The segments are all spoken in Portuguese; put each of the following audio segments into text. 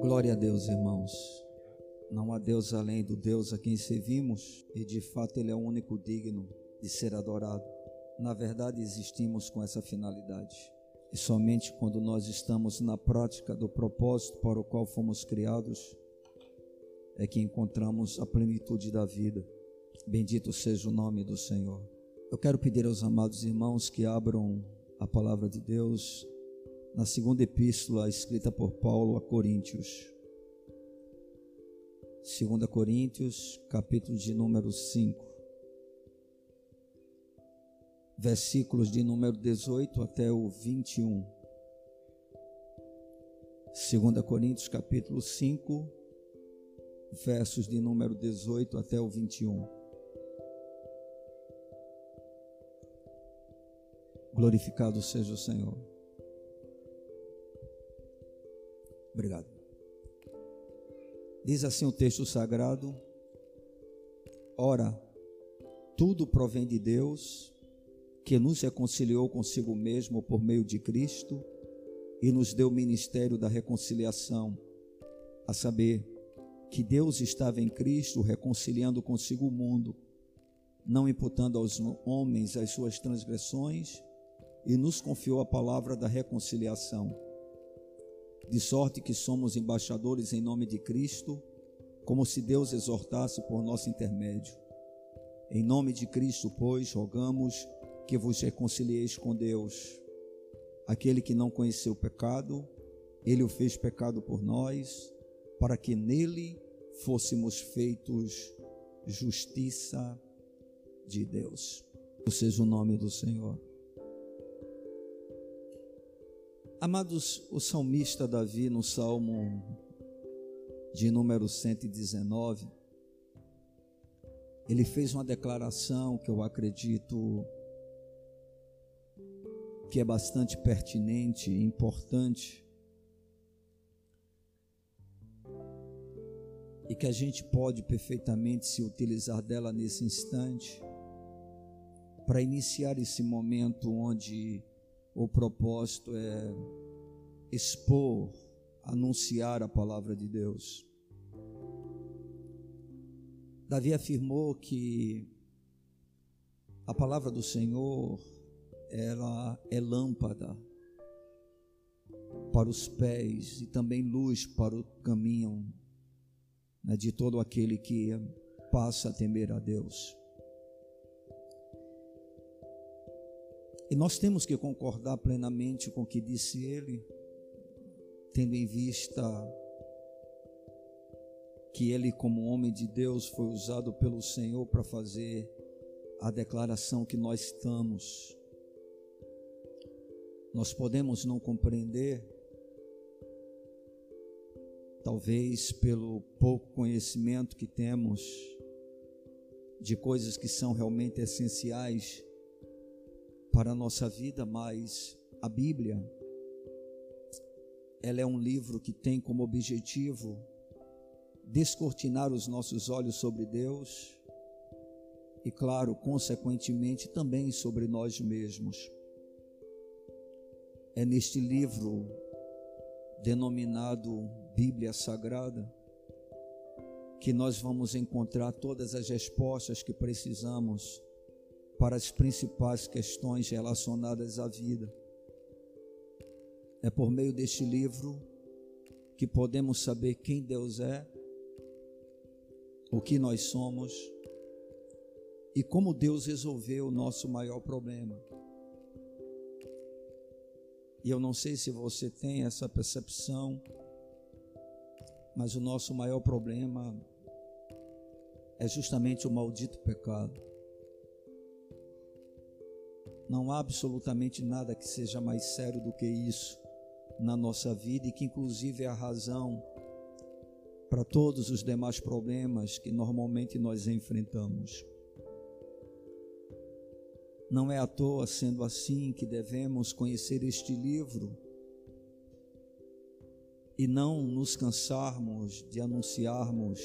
Glória a Deus, irmãos. Não há Deus além do Deus a quem servimos, e de fato Ele é o único digno de ser adorado. Na verdade, existimos com essa finalidade. E somente quando nós estamos na prática do propósito para o qual fomos criados, é que encontramos a plenitude da vida. Bendito seja o nome do Senhor. Eu quero pedir aos amados irmãos que abram a palavra de Deus na segunda epístola escrita por Paulo a Coríntios. 2 Coríntios, capítulo de número 5, versículos de número 18 até o 21. 2 Coríntios, capítulo 5, versos de número 18 até o 21. Glorificado seja o Senhor. Obrigado. Diz assim o texto sagrado: Ora, tudo provém de Deus, que nos reconciliou consigo mesmo por meio de Cristo e nos deu o ministério da reconciliação, a saber, que Deus estava em Cristo reconciliando consigo o mundo, não imputando aos homens as suas transgressões, e nos confiou a palavra da reconciliação de sorte que somos embaixadores em nome de Cristo, como se Deus exortasse por nosso intermédio. Em nome de Cristo, pois, rogamos que vos reconcilieis com Deus. Aquele que não conheceu o pecado, ele o fez pecado por nós, para que nele fôssemos feitos justiça de Deus. Seja o nome do Senhor. Amados, o salmista Davi, no Salmo de número 119, ele fez uma declaração que eu acredito que é bastante pertinente e importante, e que a gente pode perfeitamente se utilizar dela nesse instante, para iniciar esse momento onde o propósito é expor, anunciar a palavra de Deus. Davi afirmou que a palavra do Senhor ela é lâmpada para os pés e também luz para o caminho né, de todo aquele que passa a temer a Deus. E nós temos que concordar plenamente com o que disse ele, tendo em vista que ele, como homem de Deus, foi usado pelo Senhor para fazer a declaração que nós estamos. Nós podemos não compreender, talvez pelo pouco conhecimento que temos de coisas que são realmente essenciais para a nossa vida, mas a Bíblia ela é um livro que tem como objetivo descortinar os nossos olhos sobre Deus e, claro, consequentemente também sobre nós mesmos. É neste livro denominado Bíblia Sagrada que nós vamos encontrar todas as respostas que precisamos para as principais questões relacionadas à vida. É por meio deste livro que podemos saber quem Deus é, o que nós somos e como Deus resolveu o nosso maior problema. E eu não sei se você tem essa percepção, mas o nosso maior problema é justamente o maldito pecado. Não há absolutamente nada que seja mais sério do que isso na nossa vida e que, inclusive, é a razão para todos os demais problemas que normalmente nós enfrentamos. Não é à toa, sendo assim, que devemos conhecer este livro e não nos cansarmos de anunciarmos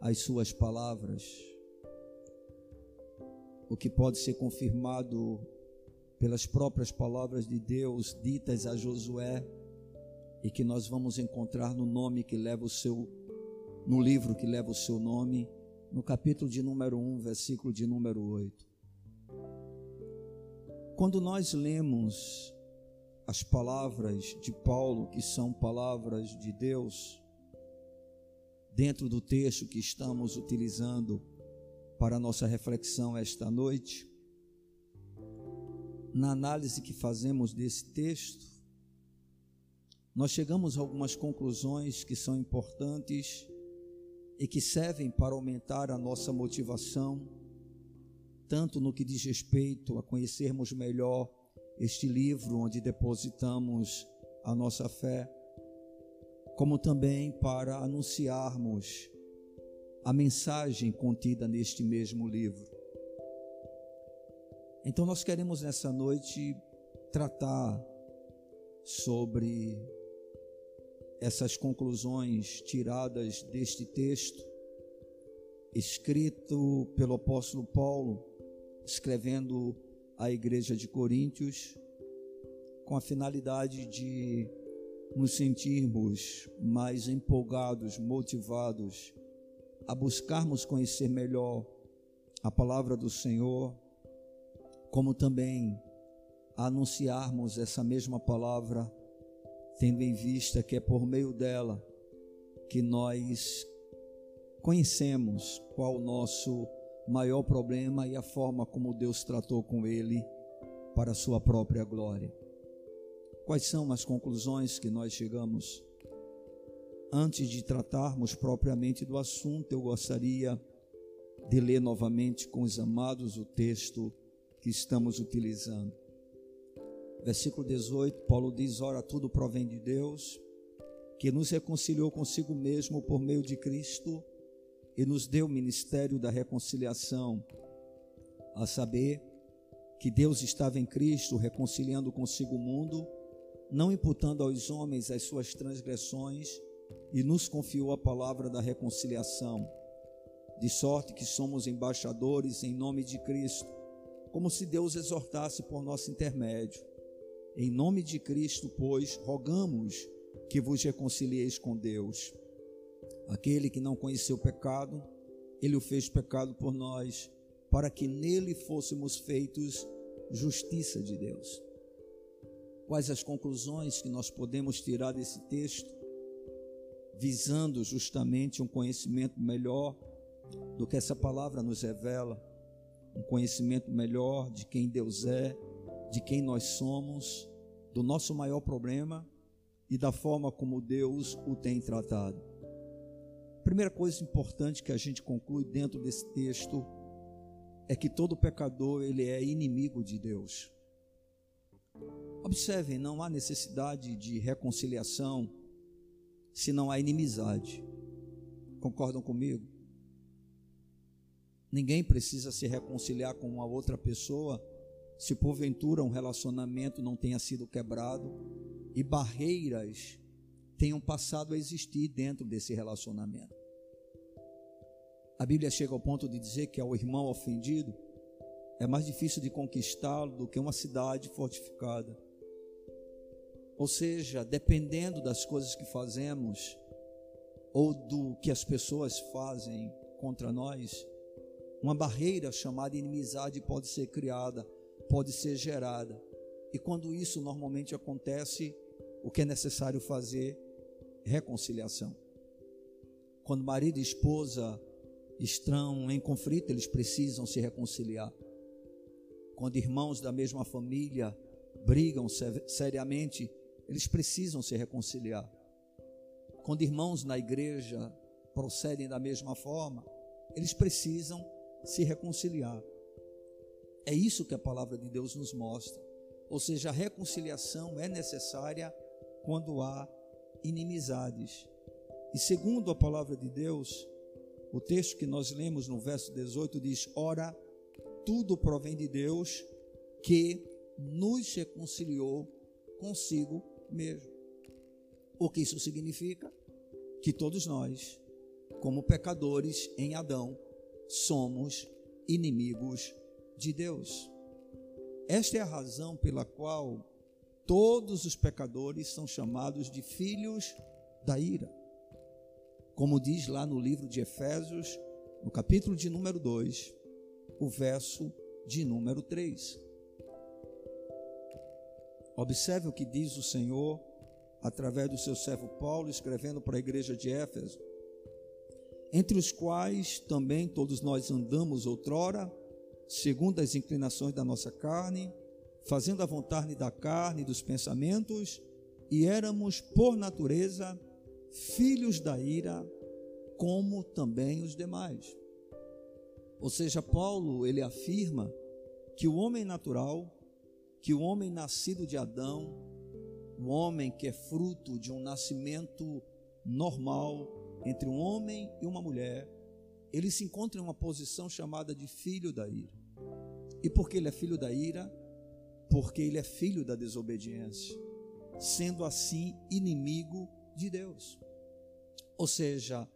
as Suas palavras o que pode ser confirmado pelas próprias palavras de Deus ditas a Josué e que nós vamos encontrar no nome que leva o seu no livro que leva o seu nome, no capítulo de número 1, versículo de número 8. Quando nós lemos as palavras de Paulo, que são palavras de Deus, dentro do texto que estamos utilizando para a nossa reflexão esta noite, na análise que fazemos desse texto, nós chegamos a algumas conclusões que são importantes e que servem para aumentar a nossa motivação, tanto no que diz respeito a conhecermos melhor este livro onde depositamos a nossa fé, como também para anunciarmos a mensagem contida neste mesmo livro. Então, nós queremos nessa noite tratar sobre essas conclusões tiradas deste texto, escrito pelo apóstolo Paulo, escrevendo à igreja de Coríntios, com a finalidade de nos sentirmos mais empolgados, motivados a buscarmos conhecer melhor a palavra do Senhor, como também a anunciarmos essa mesma palavra, tendo em vista que é por meio dela que nós conhecemos qual o nosso maior problema e a forma como Deus tratou com ele para a sua própria glória. Quais são as conclusões que nós chegamos? Antes de tratarmos propriamente do assunto, eu gostaria de ler novamente com os amados o texto que estamos utilizando. Versículo 18, Paulo diz: Ora, tudo provém de Deus, que nos reconciliou consigo mesmo por meio de Cristo e nos deu o ministério da reconciliação, a saber, que Deus estava em Cristo reconciliando consigo o mundo não imputando aos homens as suas transgressões, e nos confiou a palavra da reconciliação, de sorte que somos embaixadores em nome de Cristo, como se Deus exortasse por nosso intermédio. Em nome de Cristo, pois, rogamos que vos reconcilieis com Deus. Aquele que não conheceu pecado, ele o fez pecado por nós, para que nele fôssemos feitos justiça de Deus. Quais as conclusões que nós podemos tirar desse texto, visando justamente um conhecimento melhor do que essa palavra nos revela, um conhecimento melhor de quem Deus é, de quem nós somos, do nosso maior problema e da forma como Deus o tem tratado. Primeira coisa importante que a gente conclui dentro desse texto é que todo pecador ele é inimigo de Deus. Observem, não há necessidade de reconciliação se não há inimizade. Concordam comigo? Ninguém precisa se reconciliar com uma outra pessoa se porventura um relacionamento não tenha sido quebrado e barreiras tenham passado a existir dentro desse relacionamento. A Bíblia chega ao ponto de dizer que ao irmão ofendido é mais difícil de conquistá-lo do que uma cidade fortificada. Ou seja, dependendo das coisas que fazemos ou do que as pessoas fazem contra nós, uma barreira chamada inimizade pode ser criada, pode ser gerada. E quando isso normalmente acontece, o que é necessário fazer? Reconciliação. Quando marido e esposa estão em conflito, eles precisam se reconciliar. Quando irmãos da mesma família brigam seriamente, eles precisam se reconciliar. Quando irmãos na igreja procedem da mesma forma, eles precisam se reconciliar. É isso que a palavra de Deus nos mostra. Ou seja, a reconciliação é necessária quando há inimizades. E segundo a palavra de Deus, o texto que nós lemos no verso 18 diz: Ora, tudo provém de Deus que nos reconciliou consigo mesmo. O que isso significa? Que todos nós, como pecadores em Adão, somos inimigos de Deus. Esta é a razão pela qual todos os pecadores são chamados de filhos da ira. Como diz lá no livro de Efésios, no capítulo de número 2, o verso de número 3. Observe o que diz o Senhor através do seu servo Paulo, escrevendo para a igreja de Éfeso, entre os quais também todos nós andamos outrora, segundo as inclinações da nossa carne, fazendo a vontade da carne e dos pensamentos, e éramos, por natureza, filhos da ira, como também os demais. Ou seja, Paulo, ele afirma que o homem natural, que o homem nascido de Adão, o homem que é fruto de um nascimento normal entre um homem e uma mulher, ele se encontra em uma posição chamada de filho da ira. E por que ele é filho da ira? Porque ele é filho da desobediência, sendo assim inimigo de Deus. Ou seja,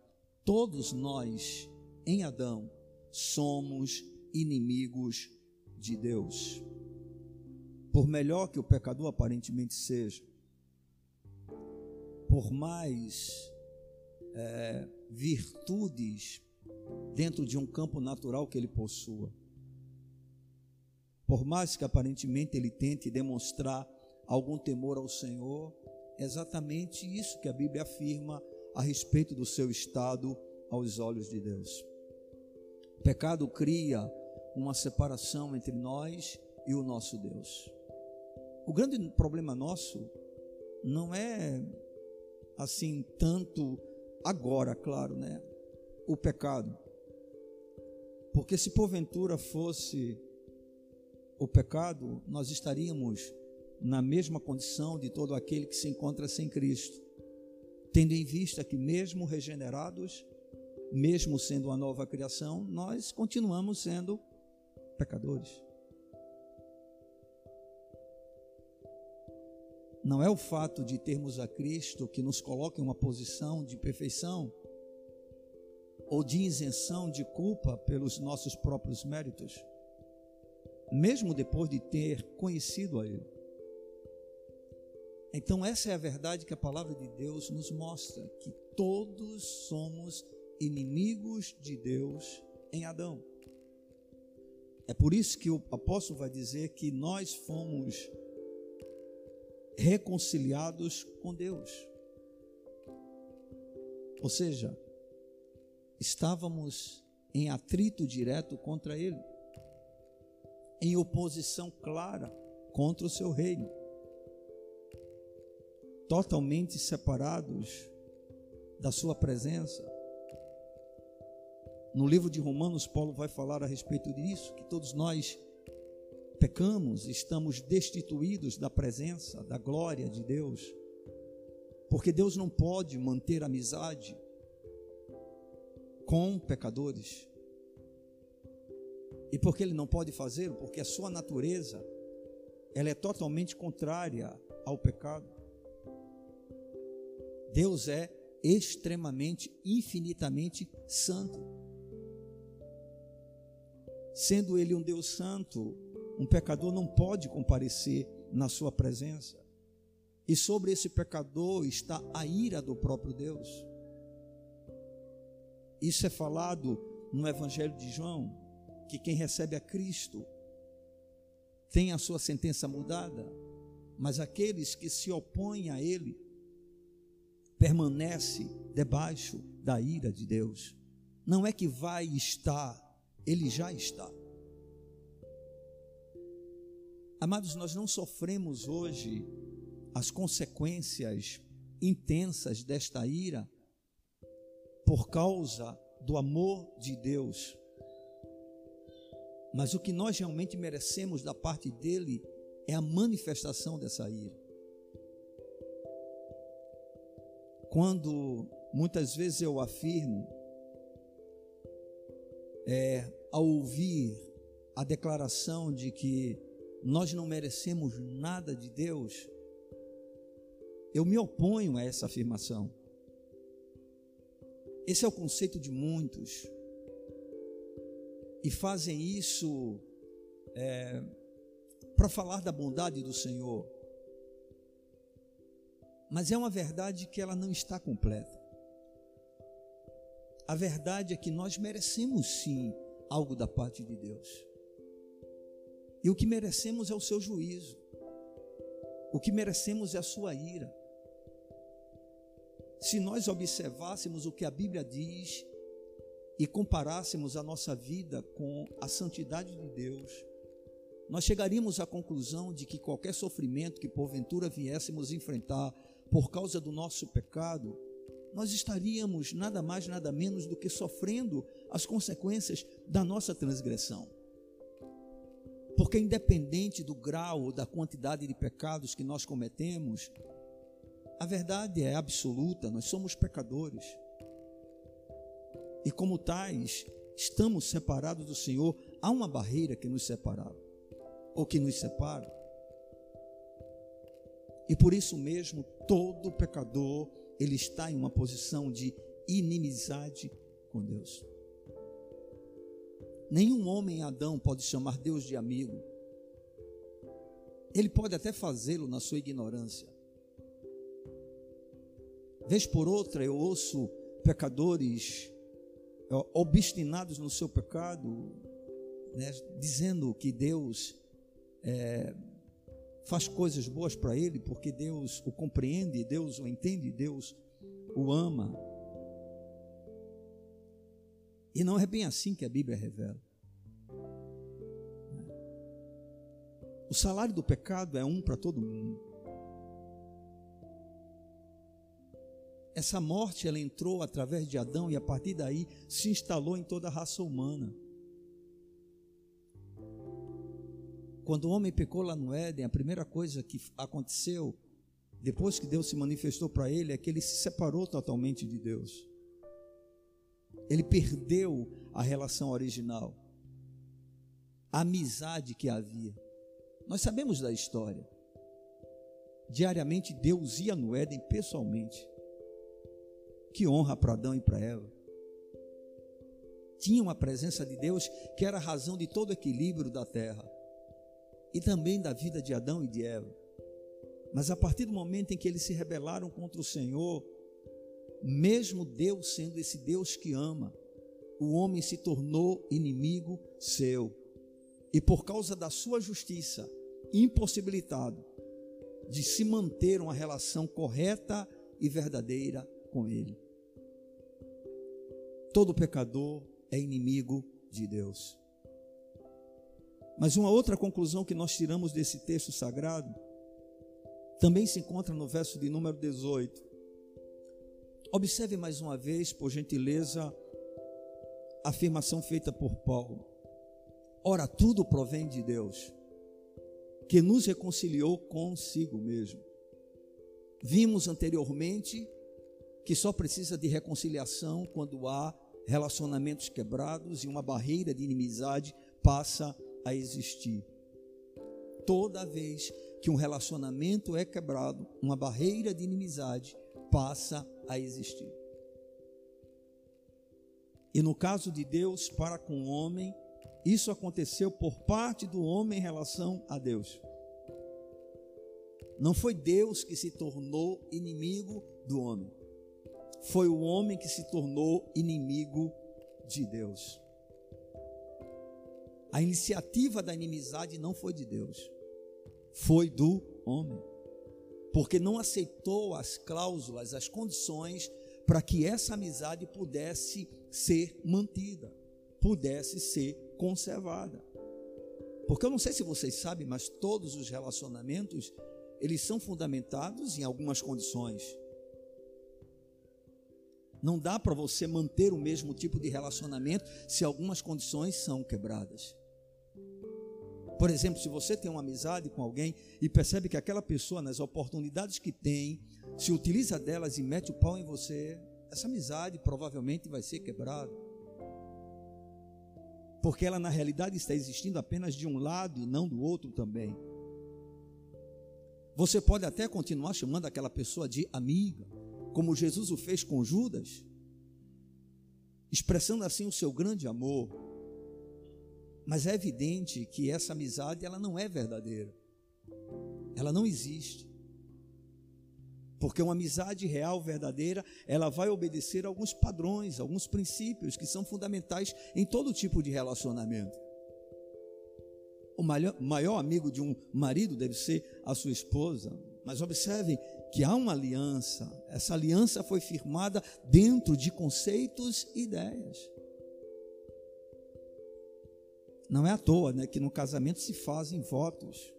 todos nós em Adão somos inimigos de Deus. Por melhor que o pecador aparentemente seja, por mais é, virtudes dentro de um campo natural que ele possua, por mais que aparentemente ele tente demonstrar algum temor ao Senhor, é exatamente isso que a Bíblia afirma a respeito do seu estado aos olhos de Deus. O pecado cria uma separação entre nós e o nosso Deus. O grande problema nosso não é assim tanto agora, claro, né? O pecado. Porque se porventura fosse o pecado, nós estaríamos na mesma condição de todo aquele que se encontra sem Cristo, tendo em vista que mesmo regenerados, mesmo sendo uma nova criação, nós continuamos sendo pecadores. Não é o fato de termos a Cristo que nos coloca em uma posição de perfeição ou de isenção de culpa pelos nossos próprios méritos, mesmo depois de ter conhecido a Ele. Então, essa é a verdade que a palavra de Deus nos mostra: que todos somos inimigos de Deus em Adão. É por isso que o apóstolo vai dizer que nós fomos reconciliados com Deus. Ou seja, estávamos em atrito direto contra Ele, em oposição clara contra o seu reino, totalmente separados da Sua presença. No livro de Romanos, Paulo vai falar a respeito disso, que todos nós pecamos, estamos destituídos da presença, da glória de Deus. Porque Deus não pode manter amizade com pecadores. E porque ele não pode fazê-lo? Porque a sua natureza ela é totalmente contrária ao pecado. Deus é extremamente, infinitamente santo. Sendo Ele um Deus santo, um pecador não pode comparecer na Sua presença. E sobre esse pecador está a ira do próprio Deus. Isso é falado no Evangelho de João, que quem recebe a Cristo tem a sua sentença mudada, mas aqueles que se opõem a Ele permanece debaixo da ira de Deus. Não é que vai estar ele já está. Amados, nós não sofremos hoje as consequências intensas desta ira por causa do amor de Deus. Mas o que nós realmente merecemos da parte dele é a manifestação dessa ira. Quando muitas vezes eu afirmo é, ao ouvir a declaração de que nós não merecemos nada de Deus, eu me oponho a essa afirmação. Esse é o conceito de muitos. E fazem isso é, para falar da bondade do Senhor. Mas é uma verdade que ela não está completa. A verdade é que nós merecemos sim algo da parte de Deus. E o que merecemos é o seu juízo. O que merecemos é a sua ira. Se nós observássemos o que a Bíblia diz e comparássemos a nossa vida com a santidade de Deus, nós chegaríamos à conclusão de que qualquer sofrimento que porventura viéssemos enfrentar por causa do nosso pecado, nós estaríamos nada mais, nada menos do que sofrendo as consequências da nossa transgressão. Porque, independente do grau ou da quantidade de pecados que nós cometemos, a verdade é absoluta, nós somos pecadores. E, como tais, estamos separados do Senhor. Há uma barreira que nos separa, ou que nos separa. E por isso mesmo, todo pecador ele está em uma posição de inimizade com Deus. Nenhum homem Adão pode chamar Deus de amigo. Ele pode até fazê-lo na sua ignorância. Vez por outra eu ouço pecadores obstinados no seu pecado, né, dizendo que Deus é, faz coisas boas para ele porque Deus o compreende, Deus o entende, Deus o ama. E não é bem assim que a Bíblia revela. O salário do pecado é um para todo mundo. Essa morte ela entrou através de Adão e a partir daí se instalou em toda a raça humana. Quando o homem pecou lá no Éden, a primeira coisa que aconteceu, depois que Deus se manifestou para ele, é que ele se separou totalmente de Deus. Ele perdeu a relação original, a amizade que havia. Nós sabemos da história. Diariamente Deus ia no Éden pessoalmente. Que honra para Adão e para Eva. Tinha uma presença de Deus que era a razão de todo o equilíbrio da terra e também da vida de Adão e de Eva. Mas a partir do momento em que eles se rebelaram contra o Senhor, mesmo Deus sendo esse Deus que ama, o homem se tornou inimigo seu. E por causa da sua justiça, impossibilitado de se manter uma relação correta e verdadeira com Ele. Todo pecador é inimigo de Deus. Mas uma outra conclusão que nós tiramos desse texto sagrado também se encontra no verso de número 18. Observe mais uma vez, por gentileza, a afirmação feita por Paulo. Ora, tudo provém de Deus, que nos reconciliou consigo mesmo. Vimos anteriormente que só precisa de reconciliação quando há relacionamentos quebrados e uma barreira de inimizade passa a existir. Toda vez que um relacionamento é quebrado, uma barreira de inimizade passa a existir. E no caso de Deus para com o homem, isso aconteceu por parte do homem em relação a Deus. Não foi Deus que se tornou inimigo do homem. Foi o homem que se tornou inimigo de Deus. A iniciativa da inimizade não foi de Deus, foi do homem. Porque não aceitou as cláusulas, as condições para que essa amizade pudesse ser mantida, pudesse ser conservada. Porque eu não sei se vocês sabem, mas todos os relacionamentos, eles são fundamentados em algumas condições. Não dá para você manter o mesmo tipo de relacionamento se algumas condições são quebradas. Por exemplo, se você tem uma amizade com alguém e percebe que aquela pessoa, nas oportunidades que tem, se utiliza delas e mete o pau em você, essa amizade provavelmente vai ser quebrada. Porque ela na realidade está existindo apenas de um lado e não do outro também. Você pode até continuar chamando aquela pessoa de amiga, como Jesus o fez com Judas, expressando assim o seu grande amor Mas é evidente que essa amizade ela não é verdadeira. Ela não existe. Porque uma amizade real, verdadeira, ela vai obedecer a alguns padrões, alguns princípios que são fundamentais em todo tipo de relacionamento. O maior, amigo de um marido deve ser a sua esposa. Mas observe que há uma aliança. Essa aliança foi firmada dentro de conceitos e ideias. Não é à toa né, que no casamento se fazem votos.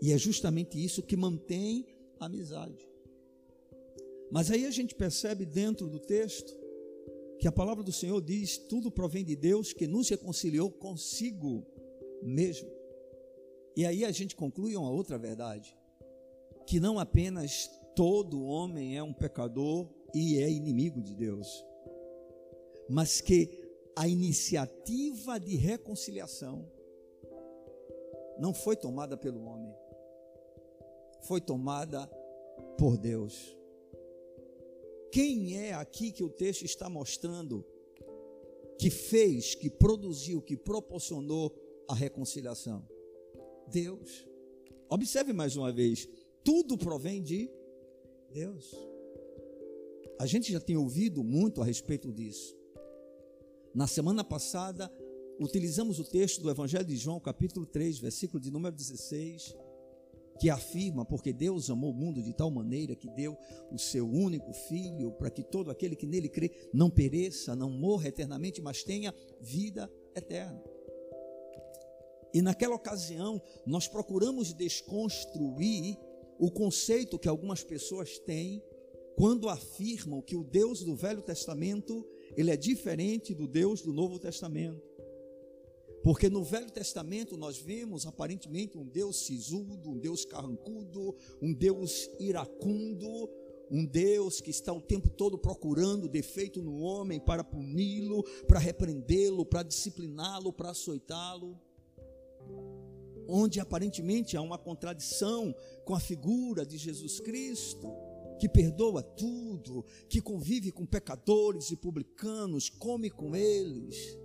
E é justamente isso que mantém a amizade. Mas aí a gente percebe dentro do texto que a palavra do Senhor diz: tudo provém de Deus que nos reconciliou consigo mesmo. E aí a gente conclui uma outra verdade: que não apenas todo homem é um pecador e é inimigo de Deus, mas que a iniciativa de reconciliação não foi tomada pelo homem, foi tomada por Deus. Quem é aqui que o texto está mostrando que fez, que produziu, que proporcionou a reconciliação? Deus. Observe mais uma vez: tudo provém de Deus. A gente já tem ouvido muito a respeito disso. Na semana passada, utilizamos o texto do Evangelho de João, capítulo 3, versículo de número 16 que afirma, porque Deus amou o mundo de tal maneira que deu o seu único filho, para que todo aquele que nele crê não pereça, não morra eternamente, mas tenha vida eterna. E naquela ocasião, nós procuramos desconstruir o conceito que algumas pessoas têm quando afirmam que o Deus do Velho Testamento, ele é diferente do Deus do Novo Testamento. Porque no Velho Testamento nós vemos aparentemente um Deus sisudo, um Deus carrancudo, um Deus iracundo, um Deus que está o tempo todo procurando defeito no homem para puni-lo, para repreendê-lo, para discipliná-lo, para açoitá-lo. Onde aparentemente há uma contradição com a figura de Jesus Cristo, que perdoa tudo, que convive com pecadores e publicanos, come com eles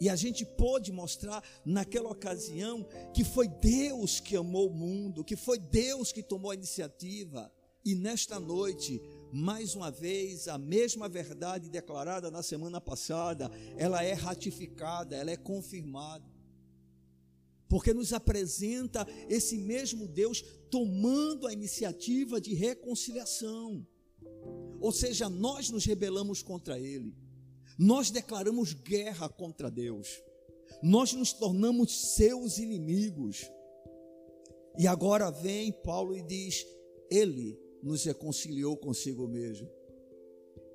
e a gente pôde mostrar naquela ocasião que foi Deus que amou o mundo, que foi Deus que tomou a iniciativa. E nesta noite, mais uma vez, a mesma verdade declarada na semana passada, ela é ratificada, ela é confirmada. Porque nos apresenta esse mesmo Deus tomando a iniciativa de reconciliação. Ou seja, nós nos rebelamos contra Ele nós declaramos guerra contra Deus, nós nos tornamos seus inimigos. E agora vem Paulo e diz: Ele nos reconciliou consigo mesmo.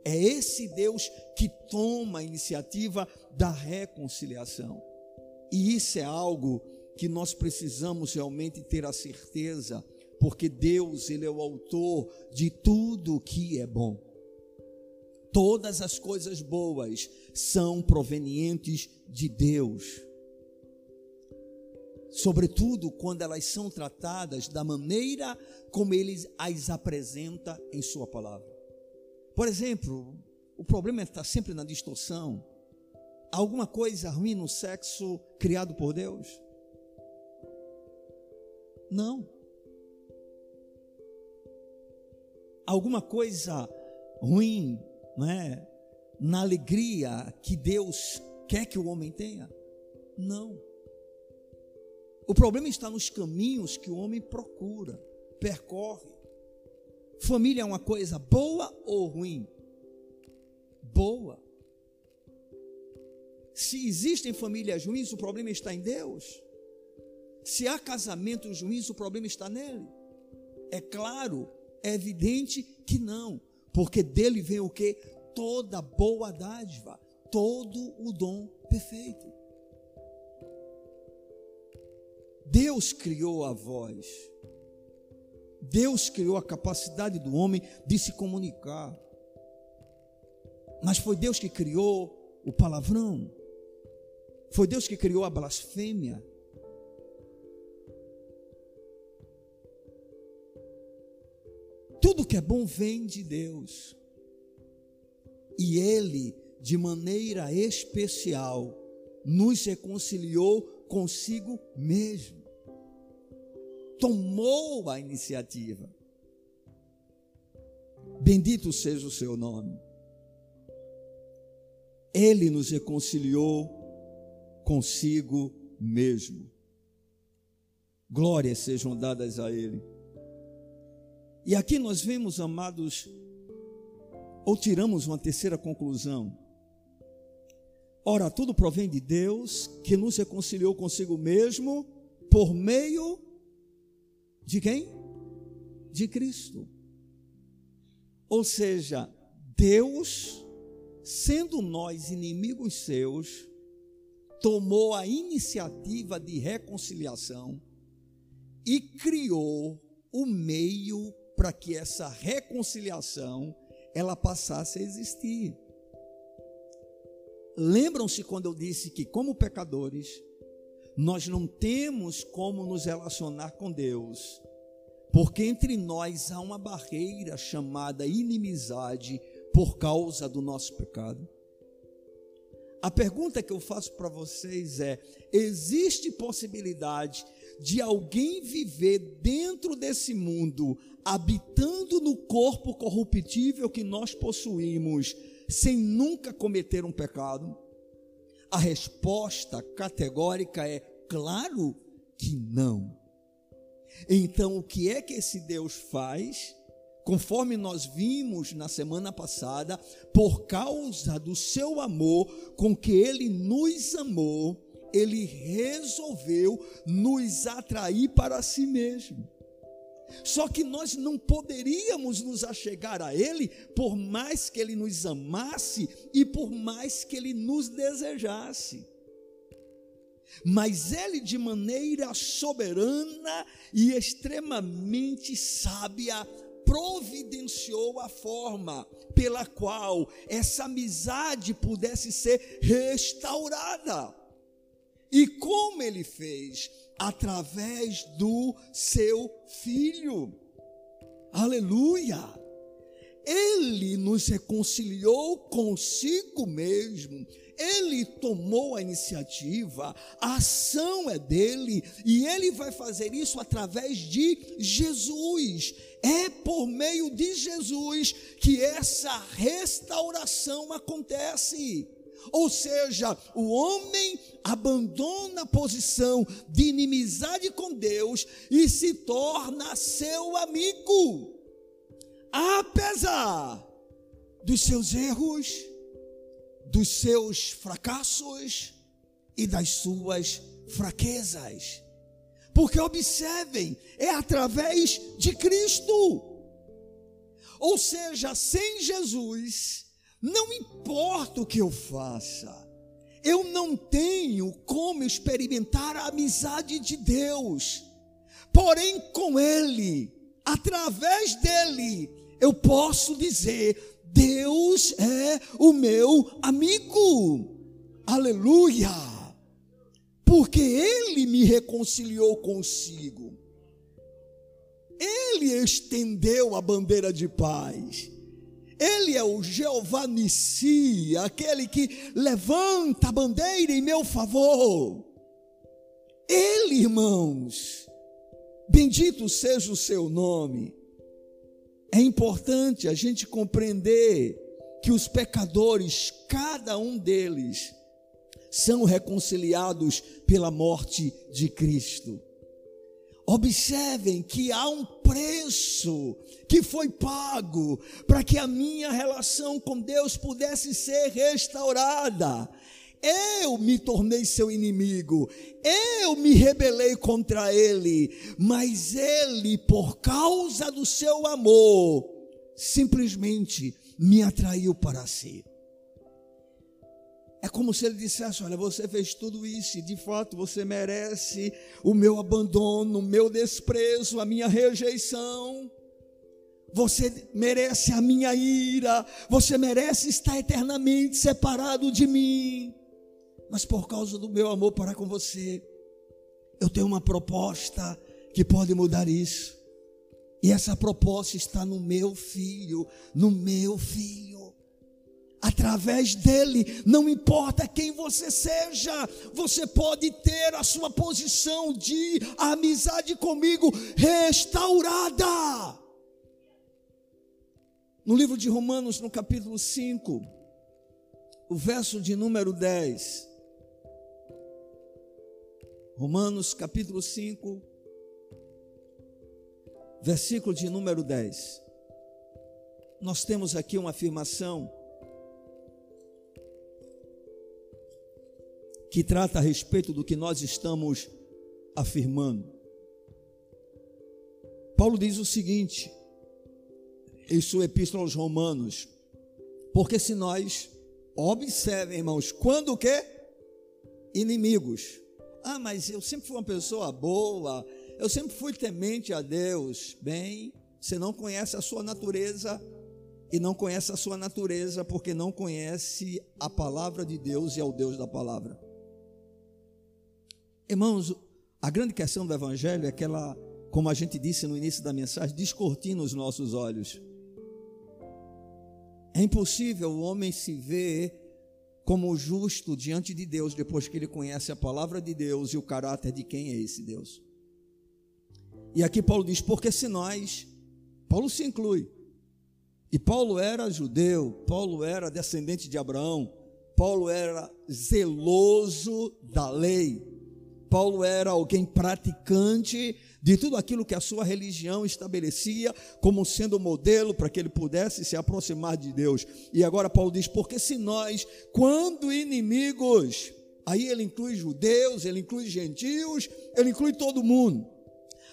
É esse Deus que toma a iniciativa da reconciliação. E isso é algo que nós precisamos realmente ter a certeza, porque Deus, ele é o autor de tudo que é bom. Todas as coisas boas são provenientes de Deus. Sobretudo quando elas são tratadas da maneira como ele as apresenta em Sua palavra. Por exemplo, o problema está sempre na distorção. Alguma coisa ruim no sexo criado por Deus? Não. Alguma coisa ruim não é, na alegria que Deus quer que o homem tenha? Não. O problema está nos caminhos que o homem procura, percorre. Família é uma coisa boa ou ruim? Boa. Se existem famílias ruins, o problema está em Deus. Se há casamentos ruins, o problema está nele. É claro, é evidente que não porque dele vem o que? Toda boa dádiva, todo o dom perfeito. Deus criou a voz, Deus criou a capacidade do homem de se comunicar, mas foi Deus que criou o palavrão, foi Deus que criou a blasfêmia, Tudo que é bom vem de Deus. E Ele de maneira especial, nos reconciliou consigo mesmo. Tomou a iniciativa. Bendito seja o seu nome. Ele nos reconciliou consigo mesmo. Glórias sejam dadas a Ele. E aqui nós vemos, amados, ou tiramos uma terceira conclusão. Ora, tudo provém de Deus, que nos reconciliou consigo mesmo por meio de quem? De Cristo. Ou seja, Deus, sendo nós inimigos seus, tomou a iniciativa de reconciliação e criou o meio para que essa reconciliação ela passasse a existir. Lembram-se quando eu disse que como pecadores nós não temos como nos relacionar com Deus, porque entre nós há uma barreira chamada inimizade por causa do nosso pecado. A pergunta que eu faço para vocês é: existe possibilidade de alguém viver dentro desse mundo, habitando no corpo corruptível que nós possuímos, sem nunca cometer um pecado? A resposta categórica é claro que não. Então, o que é que esse Deus faz? Conforme nós vimos na semana passada, por causa do seu amor com que ele nos amou, ele resolveu nos atrair para si mesmo. Só que nós não poderíamos nos achegar a Ele por mais que Ele nos amasse e por mais que Ele nos desejasse. Mas Ele, de maneira soberana e extremamente sábia, providenciou a forma pela qual essa amizade pudesse ser restaurada. E como ele fez? Através do seu filho. Aleluia! Ele nos reconciliou consigo mesmo. Ele tomou a iniciativa, a ação é dele e ele vai fazer isso através de Jesus. É por meio de Jesus que essa restauração acontece. Ou seja, o homem abandona a posição de inimizade com Deus e se torna seu amigo, apesar dos seus erros, dos seus fracassos e das suas fraquezas. Porque observem, é através de Cristo. Ou seja, sem Jesus, não importa o que eu faça, eu não tenho como experimentar a amizade de Deus, porém com Ele, através dele, eu posso dizer: Deus é o meu amigo, aleluia, porque Ele me reconciliou consigo, Ele estendeu a bandeira de paz. Ele é o Jeová Nissi, aquele que levanta a bandeira em meu favor. Ele, irmãos, bendito seja o seu nome. É importante a gente compreender que os pecadores, cada um deles, são reconciliados pela morte de Cristo. Observem que há um preço que foi pago para que a minha relação com Deus pudesse ser restaurada. Eu me tornei seu inimigo, eu me rebelei contra ele, mas ele, por causa do seu amor, simplesmente me atraiu para si. É como se ele dissesse: Olha, você fez tudo isso e de fato você merece o meu abandono, o meu desprezo, a minha rejeição. Você merece a minha ira, você merece estar eternamente separado de mim. Mas por causa do meu amor para com você, eu tenho uma proposta que pode mudar isso. E essa proposta está no meu filho, no meu filho. Através dele, não importa quem você seja, você pode ter a sua posição de amizade comigo restaurada. No livro de Romanos, no capítulo 5, o verso de número 10. Romanos, capítulo 5, versículo de número 10. Nós temos aqui uma afirmação que trata a respeito do que nós estamos afirmando. Paulo diz o seguinte: em sua epístola aos Romanos. Porque se nós, observem, irmãos, quando o quê? Inimigos. Ah, mas eu sempre fui uma pessoa boa, eu sempre fui temente a Deus. Bem, você não conhece a sua natureza e não conhece a sua natureza porque não conhece a palavra de Deus e é o Deus da palavra. Irmãos, a grande questão do Evangelho é que ela, como a gente disse no início da mensagem, descortina os nossos olhos. É impossível o homem se ver como justo diante de Deus depois que ele conhece a palavra de Deus e o caráter de quem é esse Deus. E aqui Paulo diz: porque se nós, Paulo se inclui, e Paulo era judeu, Paulo era descendente de Abraão, Paulo era zeloso da lei, Paulo era alguém praticante de tudo aquilo que a sua religião estabelecia como sendo modelo para que ele pudesse se aproximar de Deus. E agora Paulo diz: porque se nós, quando inimigos, aí ele inclui judeus, ele inclui gentios, ele inclui todo mundo.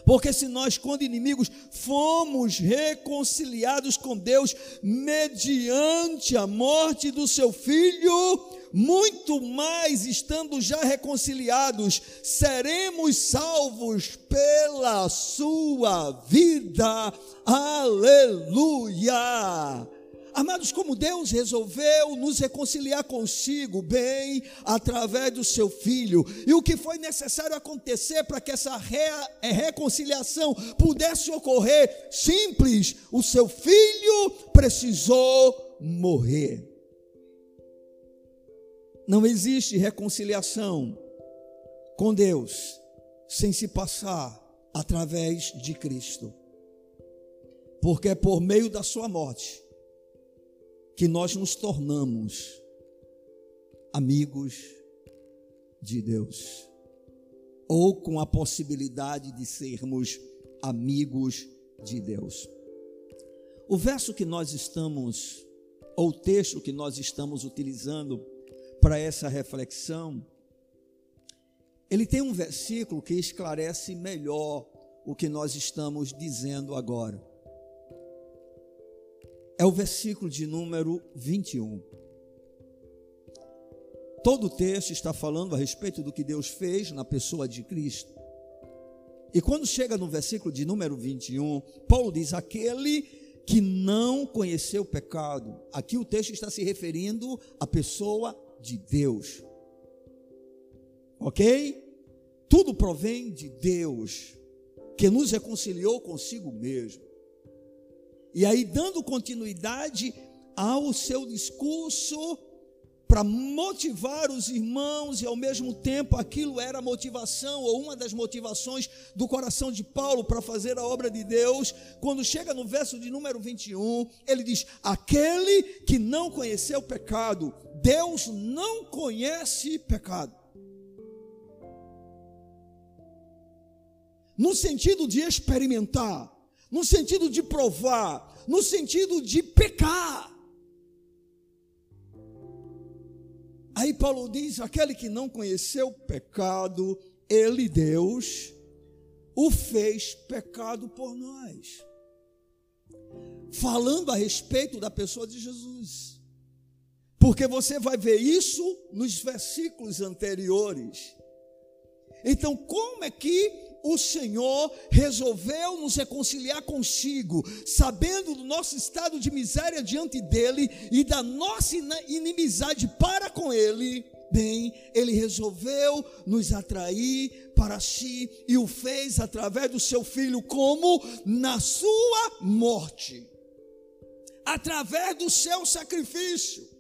Porque se nós, quando inimigos, fomos reconciliados com Deus mediante a morte do seu filho, muito mais estando já reconciliados, seremos salvos pela sua vida. Aleluia! Amados, como Deus resolveu nos reconciliar consigo bem através do seu filho, e o que foi necessário acontecer para que essa re reconciliação pudesse ocorrer? Simples, o seu filho precisou morrer. Não existe reconciliação com Deus sem se passar através de Cristo. Porque é por meio da sua morte que nós nos tornamos amigos de Deus. Ou com a possibilidade de sermos amigos de Deus. O verso que nós estamos, ou o texto que nós estamos utilizando para essa reflexão, ele tem um versículo que esclarece melhor o que nós estamos dizendo agora. É o versículo de número 21. Todo o texto está falando a respeito do que Deus fez na pessoa de Cristo. E quando chega no versículo de número 21, Paulo diz: Aquele que não conheceu o pecado. Aqui o texto está se referindo à pessoa de Deus. Ok? Tudo provém de Deus, que nos reconciliou consigo mesmo. E aí, dando continuidade ao seu discurso, para motivar os irmãos e ao mesmo tempo aquilo era a motivação ou uma das motivações do coração de Paulo para fazer a obra de Deus. Quando chega no verso de número 21, ele diz: Aquele que não conheceu pecado, Deus não conhece pecado. No sentido de experimentar, no sentido de provar, no sentido de pecar. Aí Paulo diz: aquele que não conheceu o pecado, ele, Deus, o fez pecado por nós. Falando a respeito da pessoa de Jesus. Porque você vai ver isso nos versículos anteriores. Então, como é que o Senhor resolveu nos reconciliar consigo, sabendo do nosso estado de miséria diante dele e da nossa inimizade para com ele, bem, ele resolveu nos atrair para si e o fez através do seu filho, como na sua morte, através do seu sacrifício.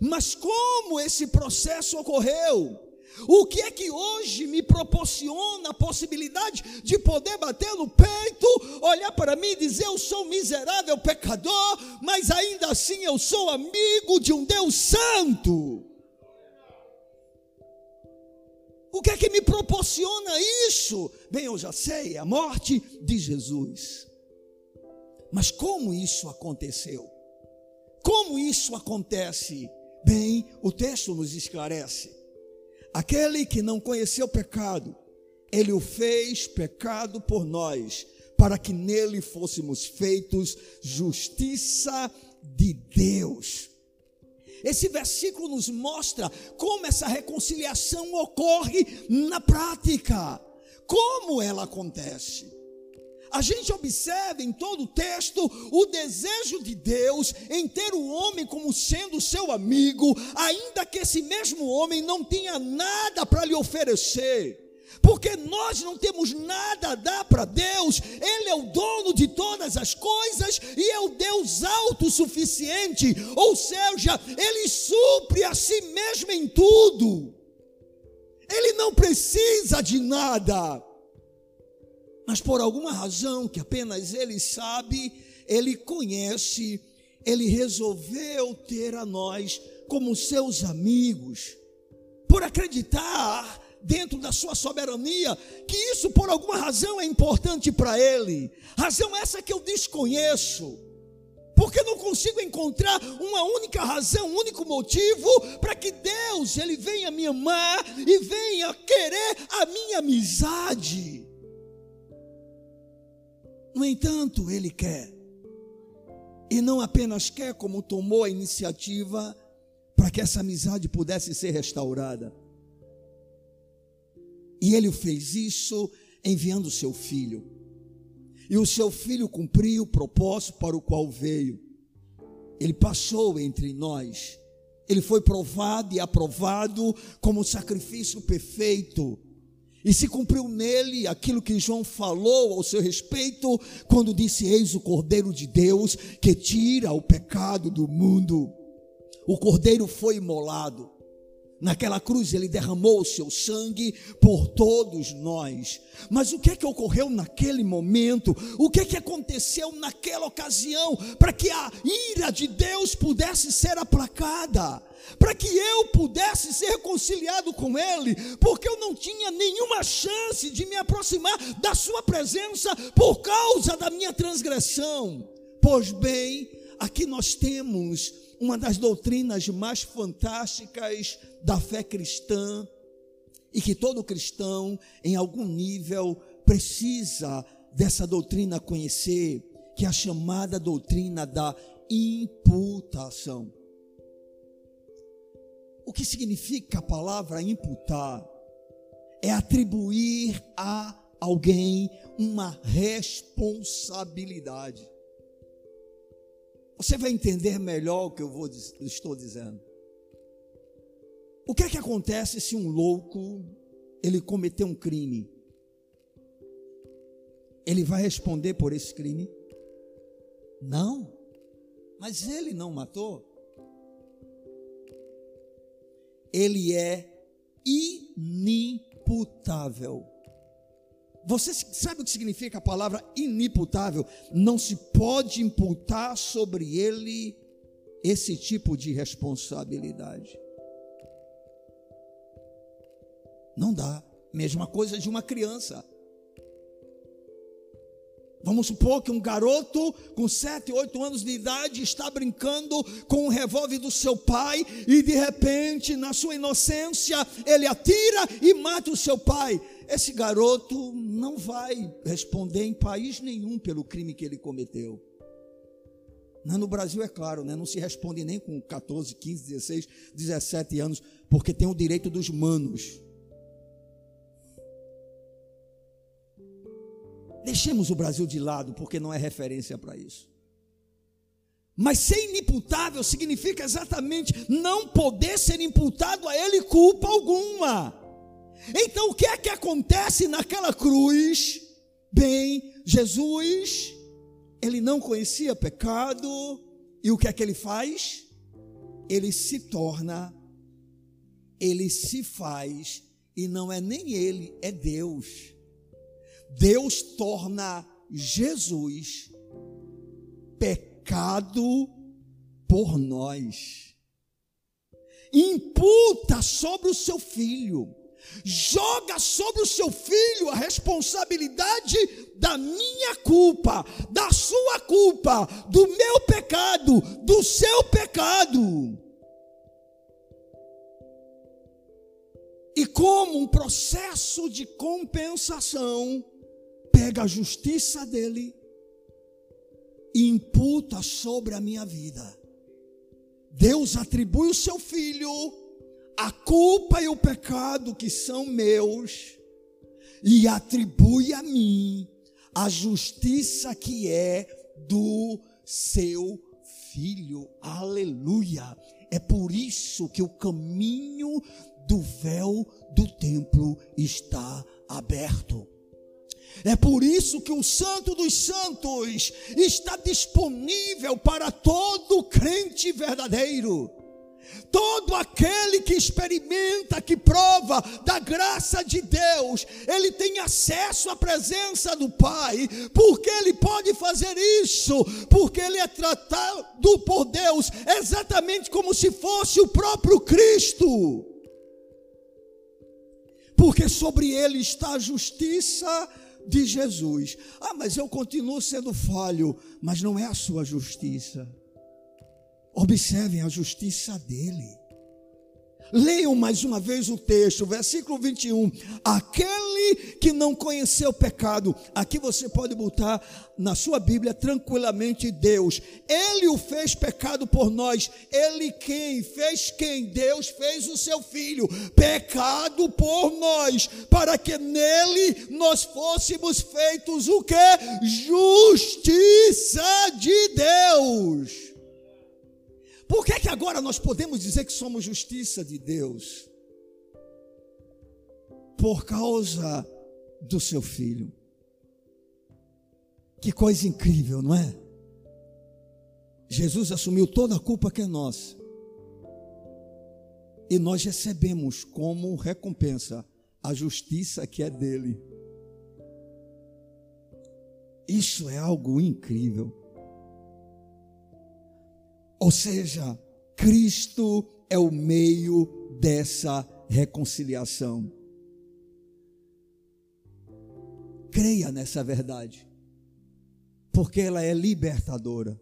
Mas como esse processo ocorreu? O que é que hoje me proporciona a possibilidade de poder bater no peito, olhar para mim e dizer: Eu sou miserável pecador, mas ainda assim eu sou amigo de um Deus Santo? O que é que me proporciona isso? Bem, eu já sei, a morte de Jesus. Mas como isso aconteceu? Como isso acontece? Bem, o texto nos esclarece. Aquele que não conheceu pecado, ele o fez pecado por nós, para que nele fôssemos feitos justiça de Deus. Esse versículo nos mostra como essa reconciliação ocorre na prática, como ela acontece. A gente observa em todo o texto o desejo de Deus em ter o homem como sendo seu amigo, ainda que esse mesmo homem não tenha nada para lhe oferecer. Porque nós não temos nada a dar para Deus, Ele é o dono de todas as coisas e é o Deus autossuficiente, ou seja, Ele supre a si mesmo em tudo, Ele não precisa de nada, mas por alguma razão que apenas Ele sabe, Ele conhece, Ele resolveu ter a nós como seus amigos, por acreditar dentro da sua soberania, que isso por alguma razão é importante para ele. Razão essa que eu desconheço. Porque não consigo encontrar uma única razão, um único motivo para que Deus ele venha me amar e venha querer a minha amizade. No entanto, ele quer. E não apenas quer, como tomou a iniciativa para que essa amizade pudesse ser restaurada. E ele fez isso enviando seu filho. E o seu filho cumpriu o propósito para o qual veio. Ele passou entre nós. Ele foi provado e aprovado como sacrifício perfeito. E se cumpriu nele aquilo que João falou ao seu respeito, quando disse: Eis o Cordeiro de Deus que tira o pecado do mundo. O Cordeiro foi imolado. Naquela cruz ele derramou o seu sangue por todos nós. Mas o que é que ocorreu naquele momento? O que é que aconteceu naquela ocasião para que a ira de Deus pudesse ser aplacada? Para que eu pudesse ser reconciliado com Ele, porque eu não tinha nenhuma chance de me aproximar da Sua presença por causa da minha transgressão. Pois bem, aqui nós temos uma das doutrinas mais fantásticas da fé cristã e que todo cristão, em algum nível, precisa dessa doutrina conhecer, que é a chamada doutrina da imputação. O que significa a palavra imputar? É atribuir a alguém uma responsabilidade. Você vai entender melhor o que eu vou, estou dizendo. O que é que acontece se um louco ele cometeu um crime? Ele vai responder por esse crime? Não. Mas ele não matou. Ele é inimputável. Você sabe o que significa a palavra inimputável? Não se pode imputar sobre ele esse tipo de responsabilidade. Não dá. Mesma coisa de uma criança. Vamos supor que um garoto com 7, 8 anos de idade está brincando com o revólver do seu pai e de repente, na sua inocência, ele atira e mata o seu pai. Esse garoto não vai responder em país nenhum pelo crime que ele cometeu. No Brasil é claro, né? não se responde nem com 14, 15, 16, 17 anos, porque tem o direito dos manos. Deixemos o Brasil de lado, porque não é referência para isso. Mas ser inimputável significa exatamente não poder ser imputado a ele culpa alguma. Então o que é que acontece naquela cruz? Bem, Jesus, ele não conhecia pecado, e o que é que ele faz? ele se torna, ele se faz, e não é nem ele, é Deus. Deus torna Jesus pecado por nós. Imputa sobre o seu filho, joga sobre o seu filho a responsabilidade da minha culpa, da sua culpa, do meu pecado, do seu pecado. E como um processo de compensação, pega a justiça dele e imputa sobre a minha vida. Deus atribui o seu filho a culpa e o pecado que são meus e atribui a mim a justiça que é do seu filho. Aleluia. É por isso que o caminho do véu do templo está aberto. É por isso que o Santo dos Santos está disponível para todo crente verdadeiro. Todo aquele que experimenta, que prova da graça de Deus, ele tem acesso à presença do Pai, porque ele pode fazer isso, porque ele é tratado por Deus exatamente como se fosse o próprio Cristo. Porque sobre ele está a justiça de Jesus. Ah, mas eu continuo sendo falho, mas não é a sua justiça. Observem a justiça dele. Leiam mais uma vez o texto, versículo 21. Aquele que não conheceu pecado, aqui você pode botar na sua Bíblia tranquilamente Deus. Ele o fez pecado por nós. Ele quem? Fez quem? Deus fez o seu filho pecado por nós, para que nele nós fôssemos feitos o que? Justiça de Deus. Por que, que agora nós podemos dizer que somos justiça de Deus? Por causa do seu filho. Que coisa incrível, não é? Jesus assumiu toda a culpa que é nossa. E nós recebemos como recompensa a justiça que é dele. Isso é algo incrível. Ou seja, Cristo é o meio dessa reconciliação. Creia nessa verdade, porque ela é libertadora.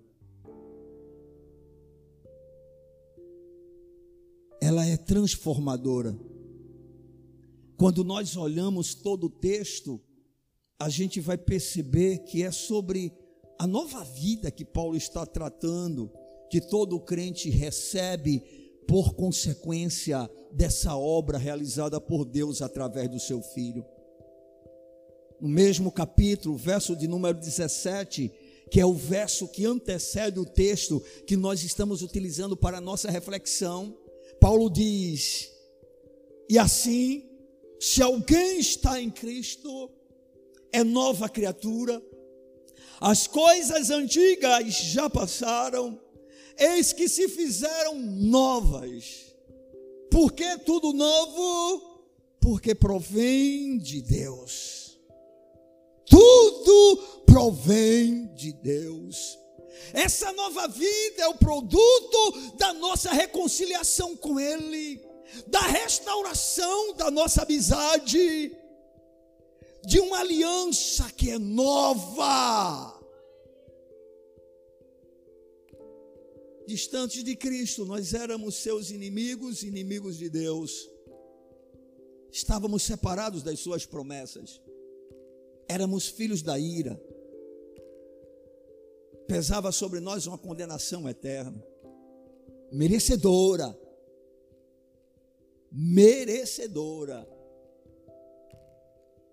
Ela é transformadora. Quando nós olhamos todo o texto, a gente vai perceber que é sobre a nova vida que Paulo está tratando que todo crente recebe por consequência dessa obra realizada por Deus através do seu filho. No mesmo capítulo, verso de número 17, que é o verso que antecede o texto que nós estamos utilizando para a nossa reflexão, Paulo diz: E assim, se alguém está em Cristo, é nova criatura, as coisas antigas já passaram, eis que se fizeram novas. Por que tudo novo? Porque provém de Deus. Tudo provém de Deus. Essa nova vida é o produto da nossa reconciliação com Ele, da restauração da nossa amizade, de uma aliança que é nova. Distantes de Cristo, nós éramos seus inimigos, inimigos de Deus. Estávamos separados das suas promessas. Éramos filhos da ira. Pesava sobre nós uma condenação eterna. Merecedora. Merecedora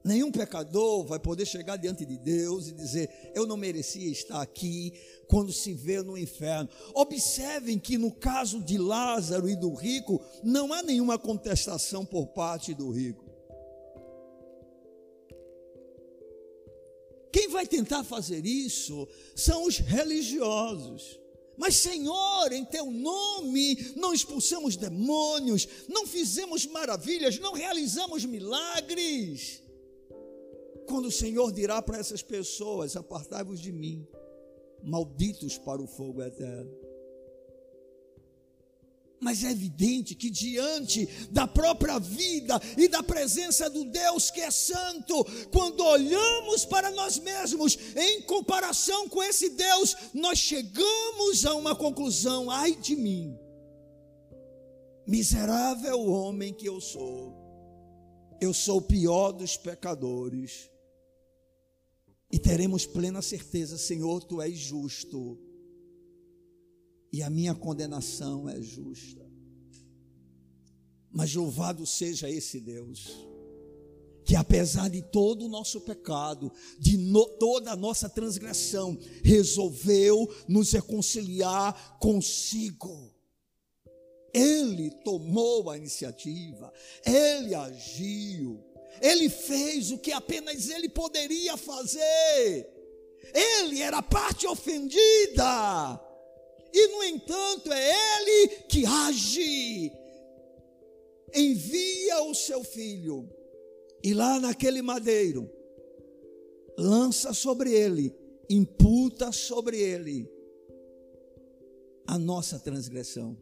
Nenhum pecador vai poder chegar diante de Deus e dizer: Eu não merecia estar aqui quando se vê no inferno. Observem que no caso de Lázaro e do rico, não há nenhuma contestação por parte do rico. Quem vai tentar fazer isso são os religiosos. Mas, Senhor, em teu nome não expulsamos demônios, não fizemos maravilhas, não realizamos milagres. Quando o Senhor dirá para essas pessoas: Apartai-vos de mim, malditos para o fogo eterno. Mas é evidente que diante da própria vida e da presença do Deus que é santo, quando olhamos para nós mesmos em comparação com esse Deus, nós chegamos a uma conclusão: ai de mim, miserável homem que eu sou, eu sou o pior dos pecadores. E teremos plena certeza, Senhor, tu és justo e a minha condenação é justa. Mas louvado seja esse Deus, que apesar de todo o nosso pecado, de no, toda a nossa transgressão, resolveu nos reconciliar consigo. Ele tomou a iniciativa, ele agiu, ele fez o que apenas ele poderia fazer. Ele era a parte ofendida e no entanto é Ele que age. Envia o seu filho, e lá naquele madeiro, lança sobre ele, imputa sobre ele a nossa transgressão.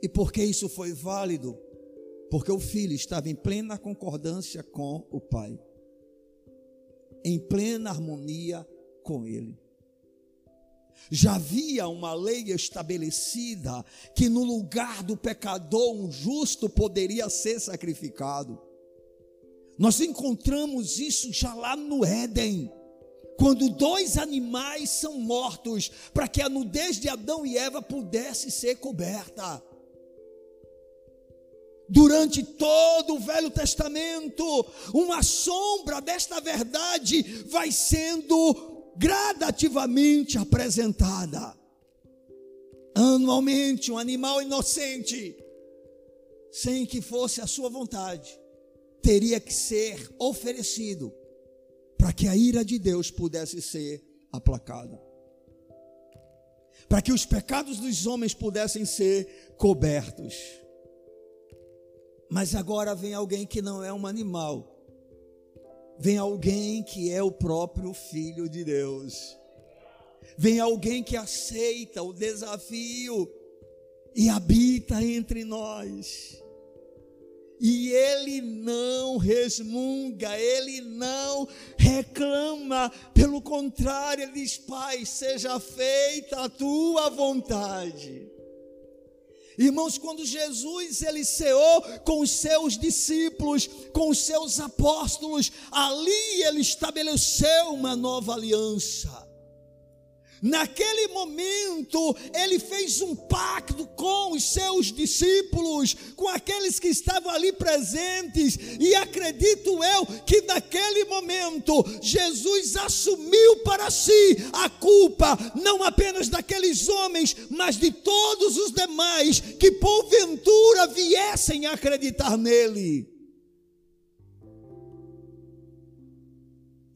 E por que isso foi válido? Porque o filho estava em plena concordância com o pai, em plena harmonia com ele. Já havia uma lei estabelecida que no lugar do pecador um justo poderia ser sacrificado. Nós encontramos isso já lá no Éden, quando dois animais são mortos, para que a nudez de Adão e Eva pudesse ser coberta. Durante todo o Velho Testamento, uma sombra desta verdade vai sendo gradativamente apresentada. Anualmente, um animal inocente, sem que fosse a sua vontade, teria que ser oferecido para que a ira de Deus pudesse ser aplacada. Para que os pecados dos homens pudessem ser cobertos. Mas agora vem alguém que não é um animal, vem alguém que é o próprio Filho de Deus. Vem alguém que aceita o desafio e habita entre nós. E ele não resmunga, ele não reclama, pelo contrário, ele diz: Pai, seja feita a tua vontade. Irmãos, quando Jesus ele ceou com os seus discípulos, com os seus apóstolos, ali ele estabeleceu uma nova aliança. Naquele momento, ele fez um pacto com os seus discípulos, com aqueles que estavam ali presentes, e acredito eu que naquele momento, Jesus assumiu para si a culpa, não apenas daqueles homens, mas de todos os demais que porventura viessem acreditar nele.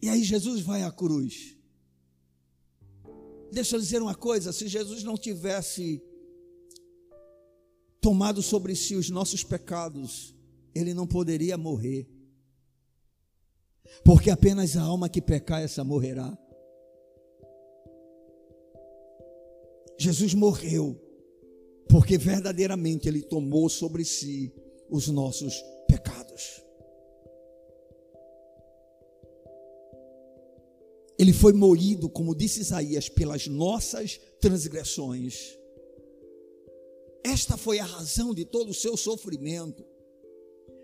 E aí Jesus vai à cruz. Deixa eu dizer uma coisa: se Jesus não tivesse tomado sobre si os nossos pecados, ele não poderia morrer. Porque apenas a alma que pecar, essa morrerá. Jesus morreu, porque verdadeiramente ele tomou sobre si os nossos pecados. Ele foi moído, como disse Isaías, pelas nossas transgressões. Esta foi a razão de todo o seu sofrimento.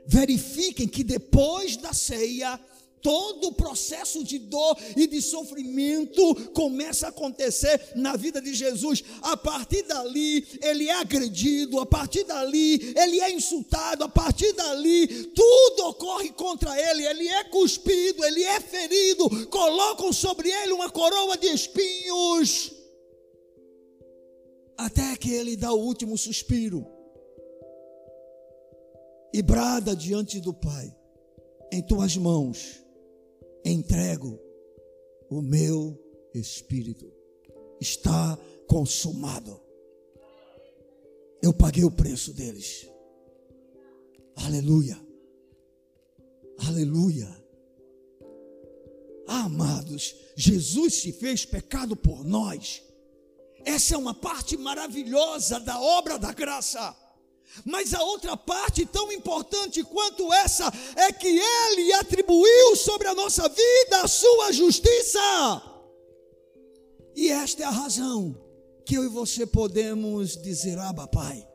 Verifiquem que depois da ceia, todo o processo de dor e de sofrimento começa a acontecer na vida de Jesus. A partir dali, ele é agredido, a partir dali, ele é insultado, a partir dali, tudo ocorre contra ele. Ele é cuspido, ele é ferido, colocam sobre ele uma coroa de espinhos. Até que ele dá o último suspiro e brada diante do Pai: Em tuas mãos entrego o meu espírito. está consumado. Eu paguei o preço deles. Aleluia. Aleluia. amados, Jesus se fez pecado por nós. Essa é uma parte maravilhosa da obra da graça. Mas a outra parte, tão importante quanto essa, é que Ele atribuiu sobre a nossa vida a sua justiça. E esta é a razão que eu e você podemos dizer, Abba, Pai.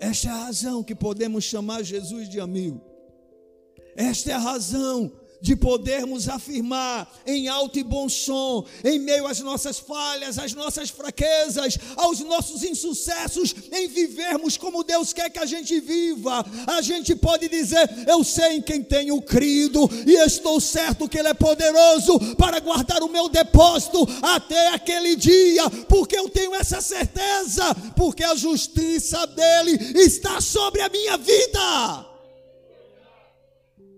Esta é a razão que podemos chamar Jesus de amigo. Esta é a razão de podermos afirmar em alto e bom som, em meio às nossas falhas, às nossas fraquezas, aos nossos insucessos, em vivermos como Deus quer que a gente viva. A gente pode dizer: Eu sei em quem tenho crido e estou certo que Ele é poderoso para guardar o meu depósito até aquele dia, porque eu tenho essa certeza, porque a justiça dele está sobre a minha vida.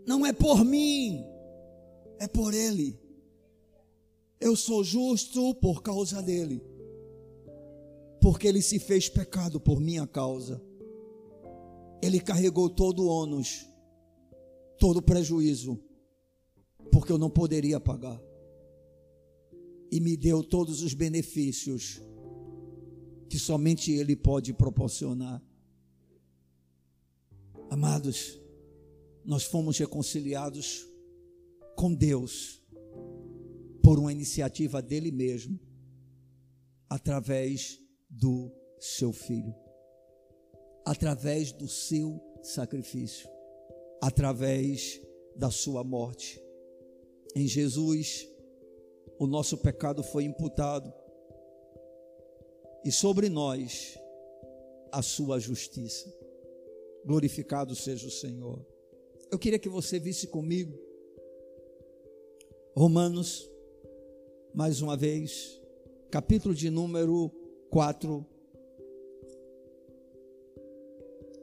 Não é por mim, é por Ele. Eu sou justo por causa dele, porque ele se fez pecado por minha causa. Ele carregou todo o ônus, todo o prejuízo, porque eu não poderia pagar. E me deu todos os benefícios que somente Ele pode proporcionar. Amados, nós fomos reconciliados com Deus por uma iniciativa dele mesmo, através do seu filho, através do seu sacrifício, através da sua morte. Em Jesus, o nosso pecado foi imputado e sobre nós a sua justiça. Glorificado seja o Senhor. Eu queria que você visse comigo Romanos, mais uma vez, capítulo de número 4,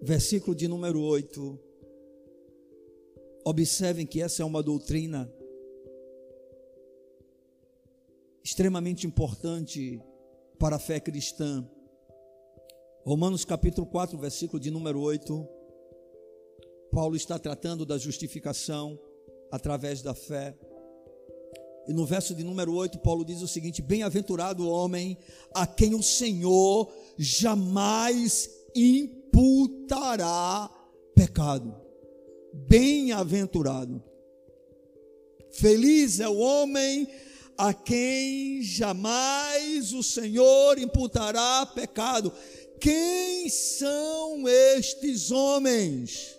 versículo de número 8. Observem que essa é uma doutrina extremamente importante para a fé cristã. Romanos capítulo 4, versículo de número 8. Paulo está tratando da justificação através da fé. E no verso de número 8, Paulo diz o seguinte: Bem-aventurado o homem a quem o Senhor jamais imputará pecado. Bem-aventurado. Feliz é o homem a quem jamais o Senhor imputará pecado. Quem são estes homens?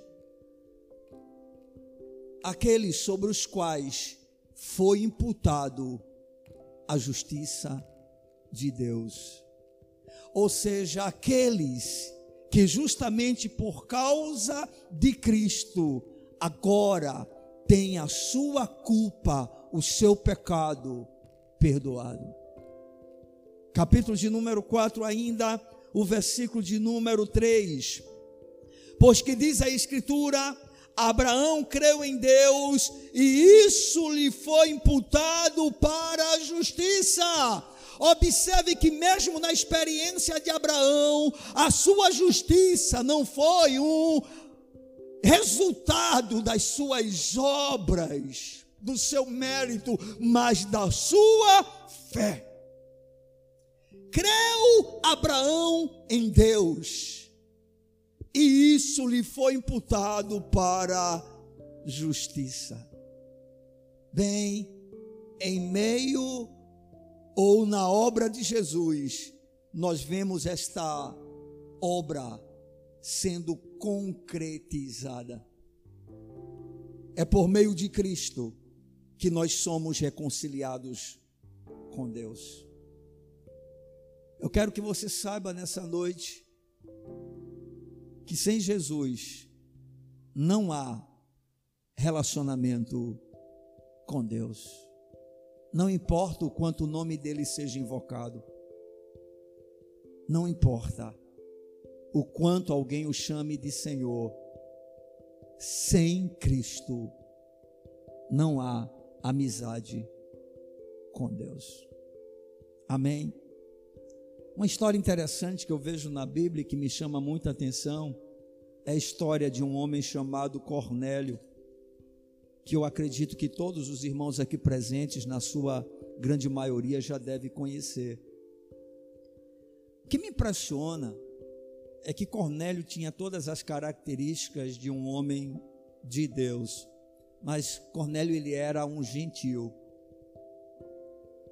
Aqueles sobre os quais foi imputado a justiça de Deus. Ou seja, aqueles que justamente por causa de Cristo agora têm a sua culpa, o seu pecado perdoado. Capítulo de número 4 ainda, o versículo de número 3. Pois que diz a escritura: Abraão creu em Deus e isso lhe foi imputado para a justiça. Observe que, mesmo na experiência de Abraão, a sua justiça não foi um resultado das suas obras, do seu mérito, mas da sua fé. Creu Abraão em Deus e isso lhe foi imputado para justiça. Bem, em meio ou na obra de Jesus, nós vemos esta obra sendo concretizada. É por meio de Cristo que nós somos reconciliados com Deus. Eu quero que você saiba nessa noite que sem Jesus não há relacionamento com Deus. Não importa o quanto o nome dele seja invocado. Não importa o quanto alguém o chame de Senhor. Sem Cristo não há amizade com Deus. Amém. Uma história interessante que eu vejo na Bíblia que me chama muita atenção é a história de um homem chamado Cornélio, que eu acredito que todos os irmãos aqui presentes, na sua grande maioria, já devem conhecer. O que me impressiona é que Cornélio tinha todas as características de um homem de Deus, mas Cornélio ele era um gentil.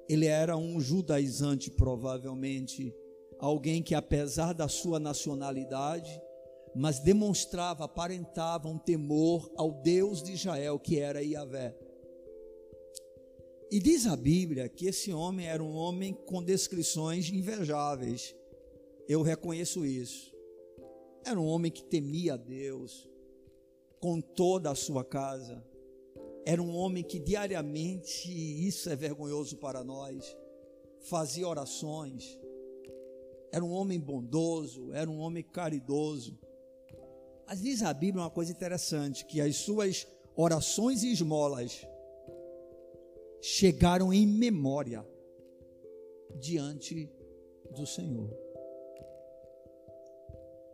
Ele era um judaizante provavelmente, alguém que apesar da sua nacionalidade, mas demonstrava, aparentava um temor ao Deus de Israel, que era Yahvé. E diz a Bíblia que esse homem era um homem com descrições invejáveis. Eu reconheço isso. Era um homem que temia a Deus com toda a sua casa. Era um homem que diariamente, isso é vergonhoso para nós, fazia orações. Era um homem bondoso, era um homem caridoso. Mas diz a Bíblia uma coisa interessante: que as suas orações e esmolas chegaram em memória diante do Senhor.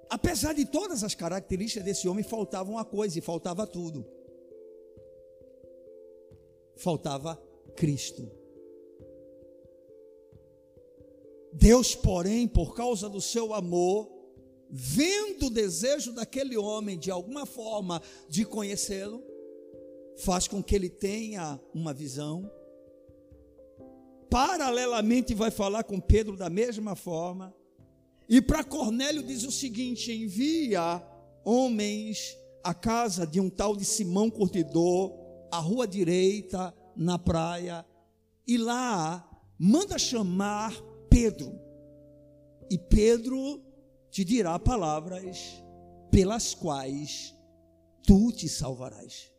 Apesar de todas as características desse homem, faltava uma coisa e faltava tudo. Faltava Cristo. Deus, porém, por causa do seu amor, vendo o desejo daquele homem de alguma forma de conhecê-lo, faz com que ele tenha uma visão. Paralelamente, vai falar com Pedro da mesma forma e para Cornélio diz o seguinte: envia homens à casa de um tal de Simão Curtidor, à rua direita, na praia, e lá manda chamar Pedro. E Pedro te dirá palavras pelas quais tu te salvarás.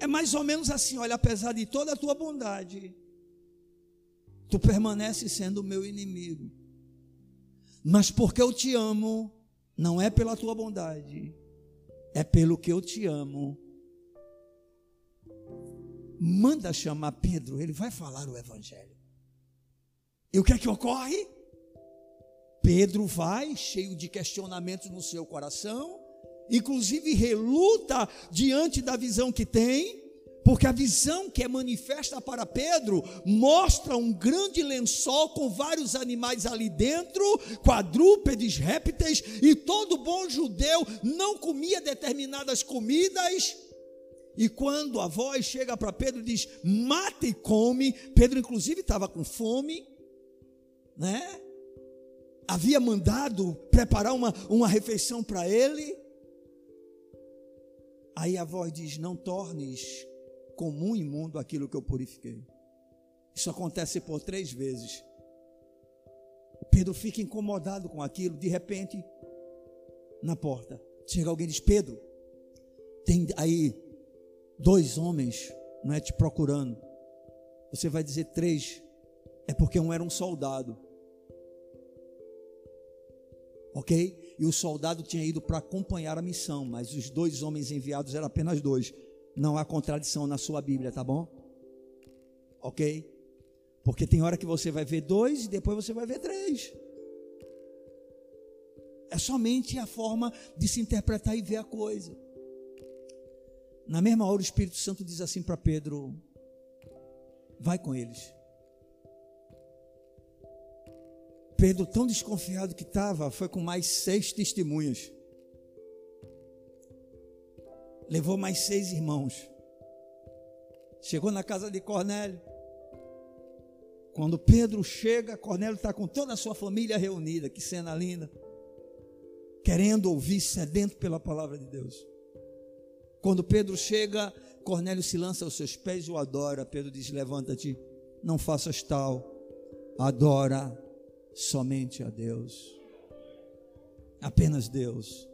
É mais ou menos assim, olha, apesar de toda a tua bondade, tu permaneces sendo o meu inimigo. Mas porque eu te amo, não é pela tua bondade, é pelo que eu te amo. Manda chamar Pedro, ele vai falar o evangelho. E o que é que ocorre? Pedro vai, cheio de questionamentos no seu coração, inclusive reluta diante da visão que tem, porque a visão que é manifesta para Pedro mostra um grande lençol com vários animais ali dentro, quadrúpedes, répteis, e todo bom judeu não comia determinadas comidas. E quando a voz chega para Pedro e diz: mata e come, Pedro, inclusive, estava com fome, né? Havia mandado preparar uma, uma refeição para ele. Aí a voz diz: Não tornes comum imundo aquilo que eu purifiquei. Isso acontece por três vezes. Pedro fica incomodado com aquilo, de repente, na porta, chega alguém e diz: Pedro, tem aí dois homens, não é te procurando. Você vai dizer três, é porque um era um soldado, ok? E o soldado tinha ido para acompanhar a missão, mas os dois homens enviados eram apenas dois. Não há contradição na sua Bíblia, tá bom? Ok? Porque tem hora que você vai ver dois e depois você vai ver três. É somente a forma de se interpretar e ver a coisa. Na mesma hora, o Espírito Santo diz assim para Pedro: Vai com eles. Pedro, tão desconfiado que estava, foi com mais seis testemunhas levou mais seis irmãos. Chegou na casa de Cornélio. Quando Pedro chega, Cornélio está com toda a sua família reunida. Que cena linda. Querendo ouvir, sedento pela palavra de Deus. Quando Pedro chega, Cornélio se lança aos seus pés e o adora. Pedro diz: Levanta-te, não faças tal. Adora somente a Deus. Apenas Deus.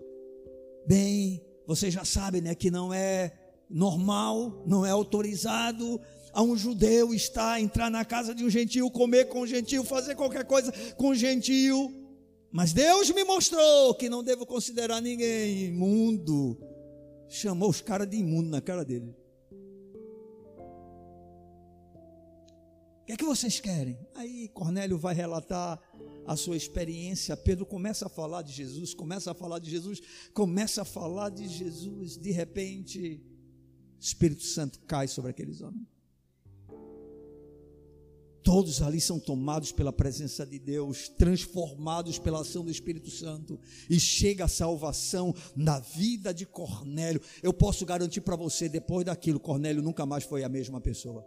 Bem você já sabe, né, que não é normal, não é autorizado a um judeu estar, entrar na casa de um gentil, comer com um gentil, fazer qualquer coisa com um gentil. Mas Deus me mostrou que não devo considerar ninguém imundo. Chamou os caras de imundo na cara dele. O que é que vocês querem? Aí Cornélio vai relatar a sua experiência. Pedro começa a falar de Jesus, começa a falar de Jesus, começa a falar de Jesus. De repente, Espírito Santo cai sobre aqueles homens. Todos ali são tomados pela presença de Deus, transformados pela ação do Espírito Santo, e chega a salvação na vida de Cornélio. Eu posso garantir para você, depois daquilo, Cornélio nunca mais foi a mesma pessoa.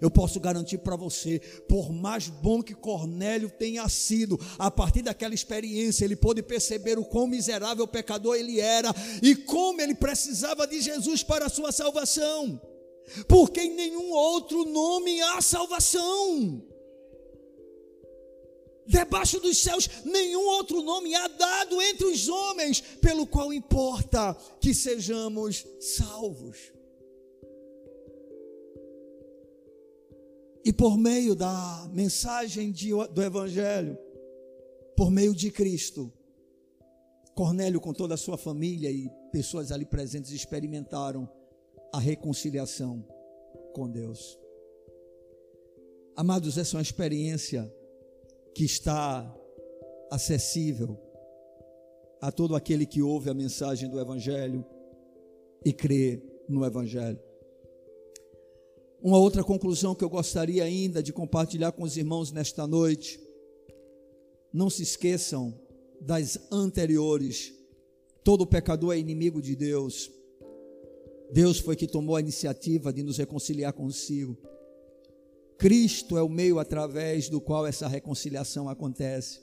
Eu posso garantir para você, por mais bom que Cornélio tenha sido, a partir daquela experiência, ele pôde perceber o quão miserável pecador ele era e como ele precisava de Jesus para a sua salvação porque em nenhum outro nome há salvação. Debaixo dos céus, nenhum outro nome há dado entre os homens, pelo qual importa que sejamos salvos. E por meio da mensagem de, do Evangelho, por meio de Cristo, Cornélio, com toda a sua família e pessoas ali presentes, experimentaram a reconciliação com Deus. Amados, essa é uma experiência que está acessível a todo aquele que ouve a mensagem do Evangelho e crê no Evangelho. Uma outra conclusão que eu gostaria ainda de compartilhar com os irmãos nesta noite. Não se esqueçam das anteriores. Todo pecador é inimigo de Deus. Deus foi que tomou a iniciativa de nos reconciliar consigo. Cristo é o meio através do qual essa reconciliação acontece.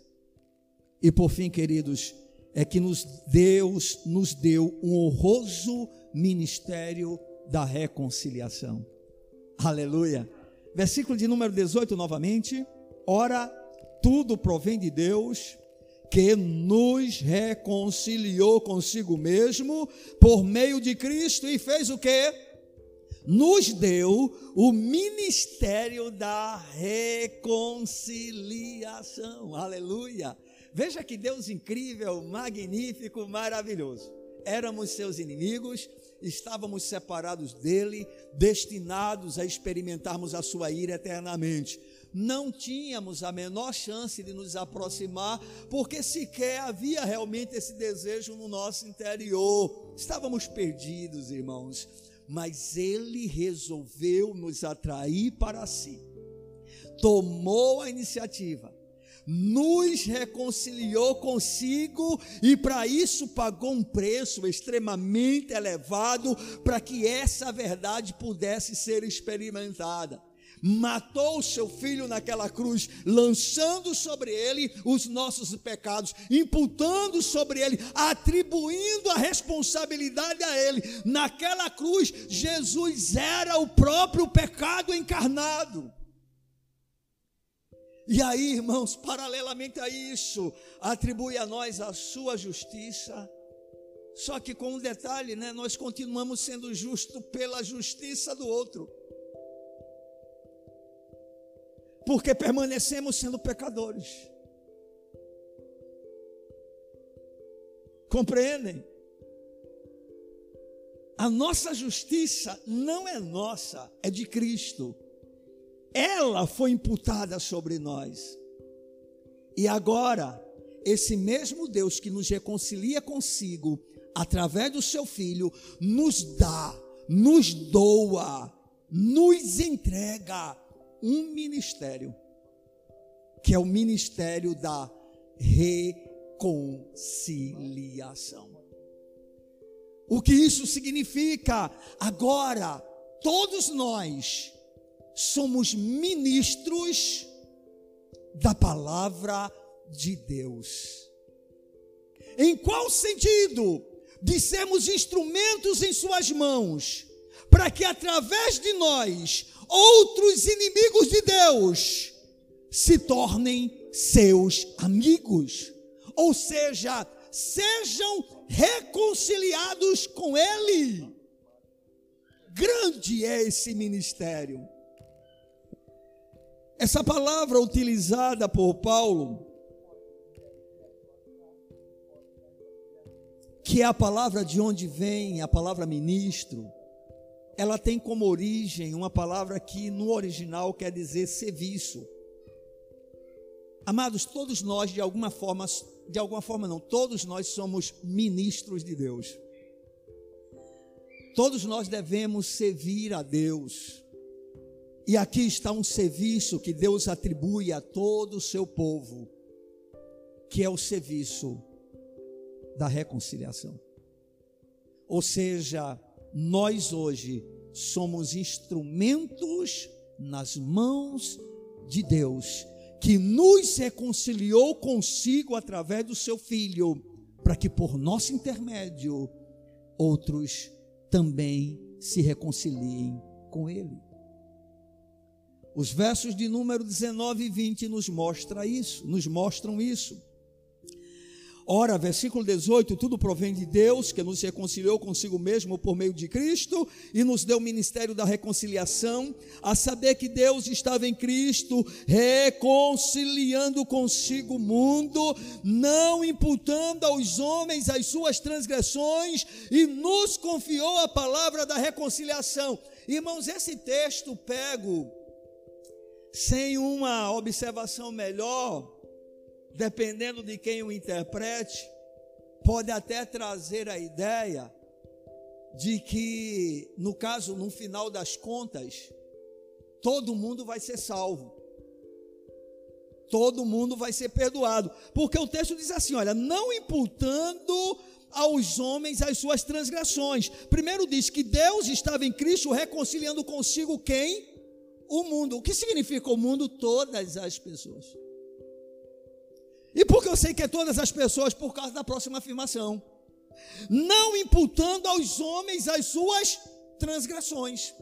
E por fim, queridos, é que nos Deus nos deu um honroso ministério da reconciliação. Aleluia. Versículo de número 18 novamente. Ora, tudo provém de Deus, que nos reconciliou consigo mesmo por meio de Cristo e fez o que? Nos deu o ministério da reconciliação. Aleluia! Veja que Deus incrível, magnífico, maravilhoso. Éramos seus inimigos, estávamos separados dele, destinados a experimentarmos a sua ira eternamente não tínhamos a menor chance de nos aproximar, porque sequer havia realmente esse desejo no nosso interior. Estávamos perdidos, irmãos, mas Ele resolveu nos atrair para si, tomou a iniciativa nos reconciliou consigo e para isso pagou um preço extremamente elevado para que essa verdade pudesse ser experimentada matou o seu filho naquela cruz, lançando sobre ele os nossos pecados, imputando sobre ele, atribuindo a responsabilidade a ele. Naquela cruz, Jesus era o próprio pecado encarnado. E aí, irmãos, paralelamente a isso, atribui a nós a sua justiça. Só que com um detalhe, né? Nós continuamos sendo justos pela justiça do outro. Porque permanecemos sendo pecadores. Compreendem? A nossa justiça não é nossa, é de Cristo. Ela foi imputada sobre nós. E agora, esse mesmo Deus que nos reconcilia consigo, através do seu Filho, nos dá, nos doa, nos entrega um ministério, que é o ministério da reconciliação. O que isso significa? Agora, todos nós somos ministros da palavra de Deus. Em qual sentido? De sermos instrumentos em Suas mãos, para que através de nós outros inimigos de Deus se tornem seus amigos. Ou seja, sejam reconciliados com Ele. Grande é esse ministério. Essa palavra utilizada por Paulo, que é a palavra de onde vem a palavra ministro, ela tem como origem uma palavra que no original quer dizer serviço. Amados, todos nós de alguma forma, de alguma forma não, todos nós somos ministros de Deus. Todos nós devemos servir a Deus. E aqui está um serviço que Deus atribui a todo o seu povo, que é o serviço da reconciliação. Ou seja, nós hoje somos instrumentos nas mãos de Deus, que nos reconciliou consigo através do seu Filho, para que por nosso intermédio outros também se reconciliem com Ele. Os versos de número 19 e 20 nos mostra isso, nos mostram isso. Ora, versículo 18: tudo provém de Deus, que nos reconciliou consigo mesmo por meio de Cristo e nos deu o ministério da reconciliação, a saber que Deus estava em Cristo, reconciliando consigo o mundo, não imputando aos homens as suas transgressões, e nos confiou a palavra da reconciliação. Irmãos, esse texto pego, sem uma observação melhor, dependendo de quem o interprete, pode até trazer a ideia de que, no caso, no final das contas, todo mundo vai ser salvo. Todo mundo vai ser perdoado. Porque o texto diz assim: olha, não imputando aos homens as suas transgressões. Primeiro diz que Deus estava em Cristo reconciliando consigo quem? O mundo. O que significa o mundo? Todas as pessoas. E por que eu sei que é todas as pessoas? Por causa da próxima afirmação. Não imputando aos homens as suas transgressões.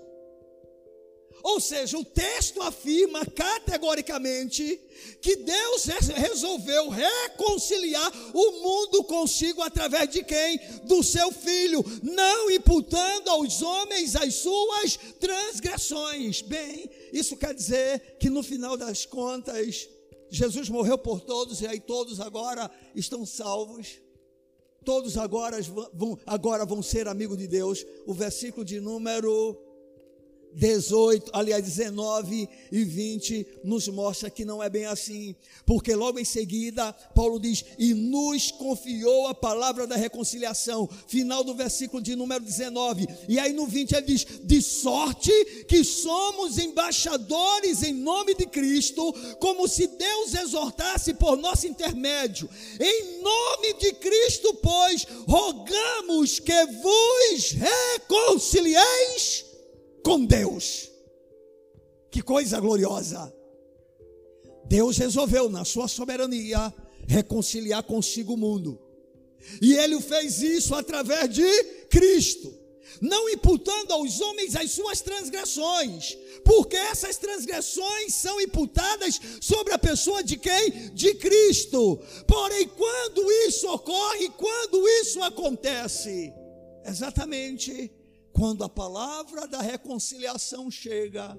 Ou seja, o texto afirma categoricamente que Deus resolveu reconciliar o mundo consigo através de quem? Do seu filho, não imputando aos homens as suas transgressões. Bem, isso quer dizer que no final das contas, Jesus morreu por todos e aí todos agora estão salvos. Todos agora vão, agora vão ser amigos de Deus. O versículo de número 18, aliás, 19 e 20 nos mostra que não é bem assim, porque logo em seguida Paulo diz: "E nos confiou a palavra da reconciliação". Final do versículo de número 19. E aí no 20 ele diz: "De sorte que somos embaixadores em nome de Cristo, como se Deus exortasse por nosso intermédio. Em nome de Cristo, pois, rogamos que vos reconcilieis com Deus. Que coisa gloriosa! Deus resolveu, na sua soberania, reconciliar consigo o mundo. E ele fez isso através de Cristo, não imputando aos homens as suas transgressões, porque essas transgressões são imputadas sobre a pessoa de quem? De Cristo. Porém, quando isso ocorre, quando isso acontece, exatamente quando a palavra da reconciliação chega,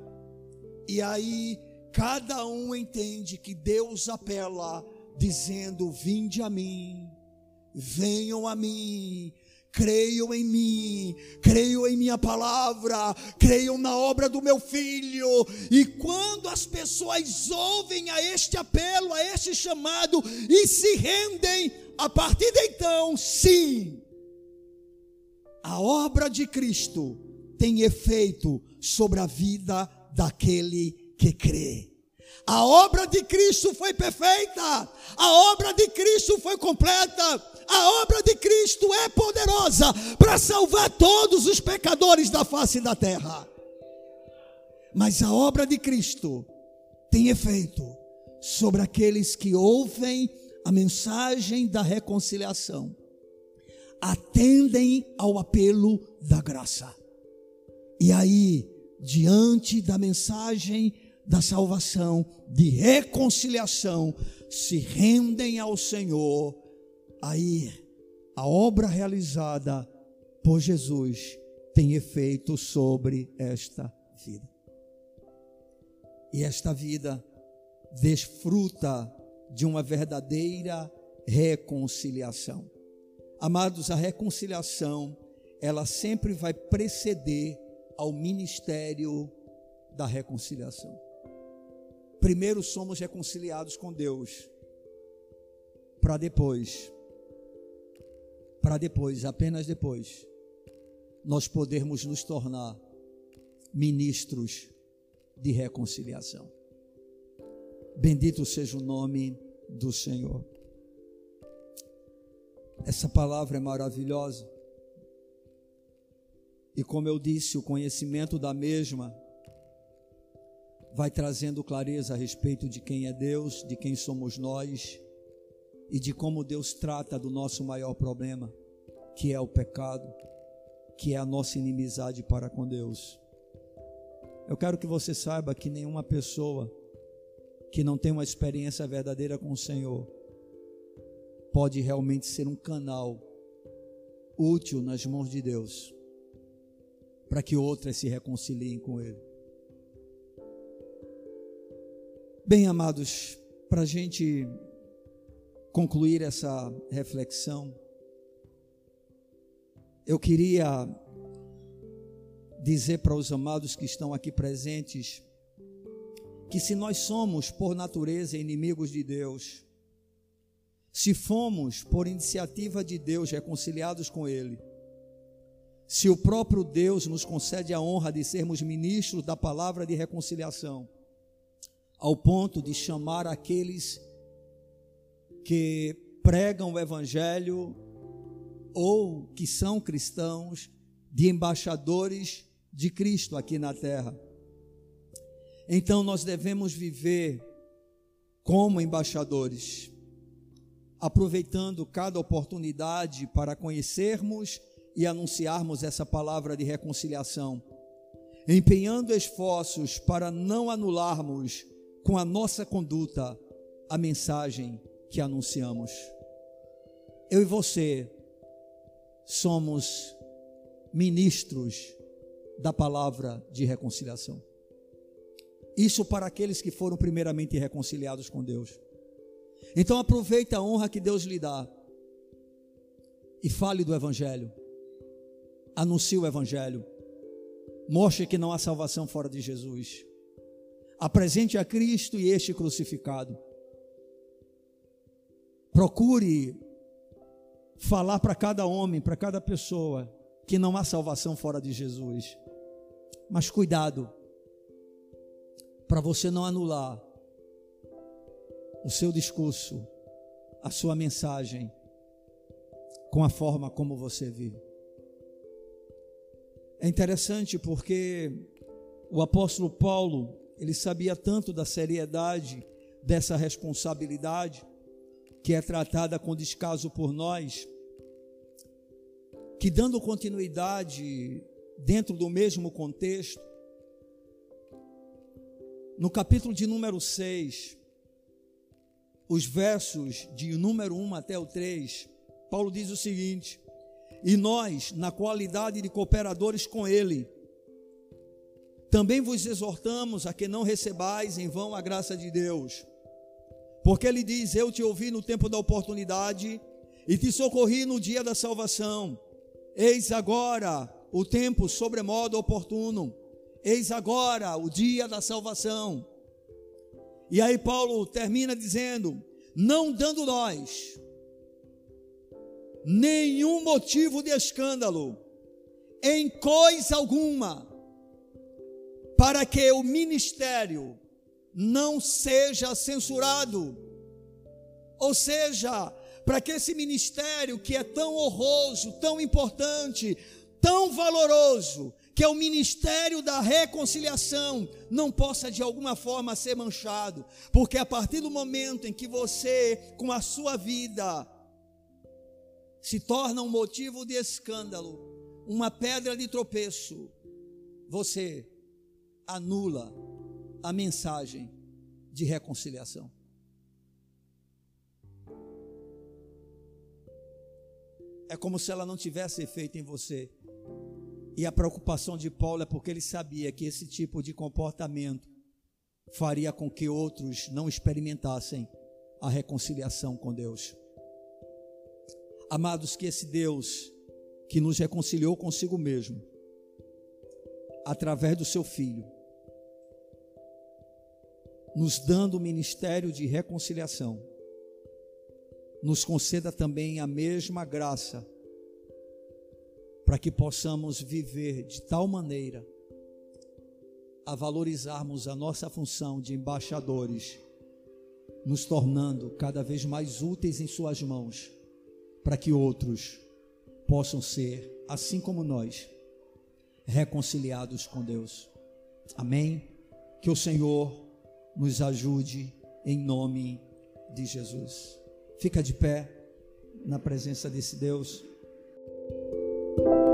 e aí cada um entende que Deus apela, dizendo: Vinde a mim, venham a mim, creiam em mim, creiam em minha palavra, creiam na obra do meu filho. E quando as pessoas ouvem a este apelo, a este chamado e se rendem, a partir de então, sim, a obra de Cristo tem efeito sobre a vida daquele que crê. A obra de Cristo foi perfeita, a obra de Cristo foi completa, a obra de Cristo é poderosa para salvar todos os pecadores da face da terra. Mas a obra de Cristo tem efeito sobre aqueles que ouvem a mensagem da reconciliação atendem ao apelo da graça. E aí, diante da mensagem da salvação, de reconciliação, se rendem ao Senhor, aí a obra realizada por Jesus tem efeito sobre esta vida. E esta vida desfruta de uma verdadeira reconciliação. Amados, a reconciliação, ela sempre vai preceder ao ministério da reconciliação. Primeiro somos reconciliados com Deus, para depois, para depois, apenas depois, nós podermos nos tornar ministros de reconciliação. Bendito seja o nome do Senhor. Essa palavra é maravilhosa. E como eu disse, o conhecimento da mesma vai trazendo clareza a respeito de quem é Deus, de quem somos nós e de como Deus trata do nosso maior problema, que é o pecado, que é a nossa inimizade para com Deus. Eu quero que você saiba que nenhuma pessoa que não tem uma experiência verdadeira com o Senhor pode realmente ser um canal útil nas mãos de Deus para que outras se reconciliem com Ele. Bem, amados, para a gente concluir essa reflexão, eu queria dizer para os amados que estão aqui presentes que se nós somos por natureza inimigos de Deus, se fomos por iniciativa de Deus reconciliados com Ele, se o próprio Deus nos concede a honra de sermos ministros da palavra de reconciliação, ao ponto de chamar aqueles que pregam o Evangelho ou que são cristãos de embaixadores de Cristo aqui na terra. Então nós devemos viver como embaixadores, aproveitando cada oportunidade para conhecermos e anunciarmos essa palavra de reconciliação, empenhando esforços para não anularmos com a nossa conduta a mensagem que anunciamos. Eu e você somos ministros da palavra de reconciliação. Isso para aqueles que foram primeiramente reconciliados com Deus. Então aproveite a honra que Deus lhe dá e fale do evangelho. Anuncie o evangelho. Mostre que não há salvação fora de Jesus. Apresente a Cristo e este crucificado. Procure falar para cada homem, para cada pessoa, que não há salvação fora de Jesus. Mas cuidado, para você não anular o seu discurso, a sua mensagem, com a forma como você vive. É interessante porque o apóstolo Paulo, ele sabia tanto da seriedade dessa responsabilidade, que é tratada com descaso por nós, que dando continuidade dentro do mesmo contexto, no capítulo de número 6, os versos de número 1 até o 3, Paulo diz o seguinte: E nós, na qualidade de cooperadores com Ele, também vos exortamos a que não recebais em vão a graça de Deus porque ele diz: Eu te ouvi no tempo da oportunidade e te socorri no dia da salvação. Eis agora o tempo sobremodo oportuno. Eis agora o dia da salvação. E aí Paulo termina dizendo: Não dando nós nenhum motivo de escândalo em coisa alguma, para que o ministério não seja censurado. Ou seja, para que esse ministério que é tão honroso, tão importante, tão valoroso, que é o ministério da reconciliação, não possa de alguma forma ser manchado, porque a partir do momento em que você, com a sua vida, se torna um motivo de escândalo, uma pedra de tropeço, você anula a mensagem de reconciliação. É como se ela não tivesse efeito em você. E a preocupação de Paulo é porque ele sabia que esse tipo de comportamento faria com que outros não experimentassem a reconciliação com Deus. Amados, que esse Deus que nos reconciliou consigo mesmo através do seu Filho, nos dando o ministério de reconciliação, nos conceda também a mesma graça, para que possamos viver de tal maneira a valorizarmos a nossa função de embaixadores, nos tornando cada vez mais úteis em Suas mãos, para que outros possam ser, assim como nós, reconciliados com Deus. Amém? Que o Senhor nos ajude em nome de Jesus. Fica de pé na presença desse Deus. Thank you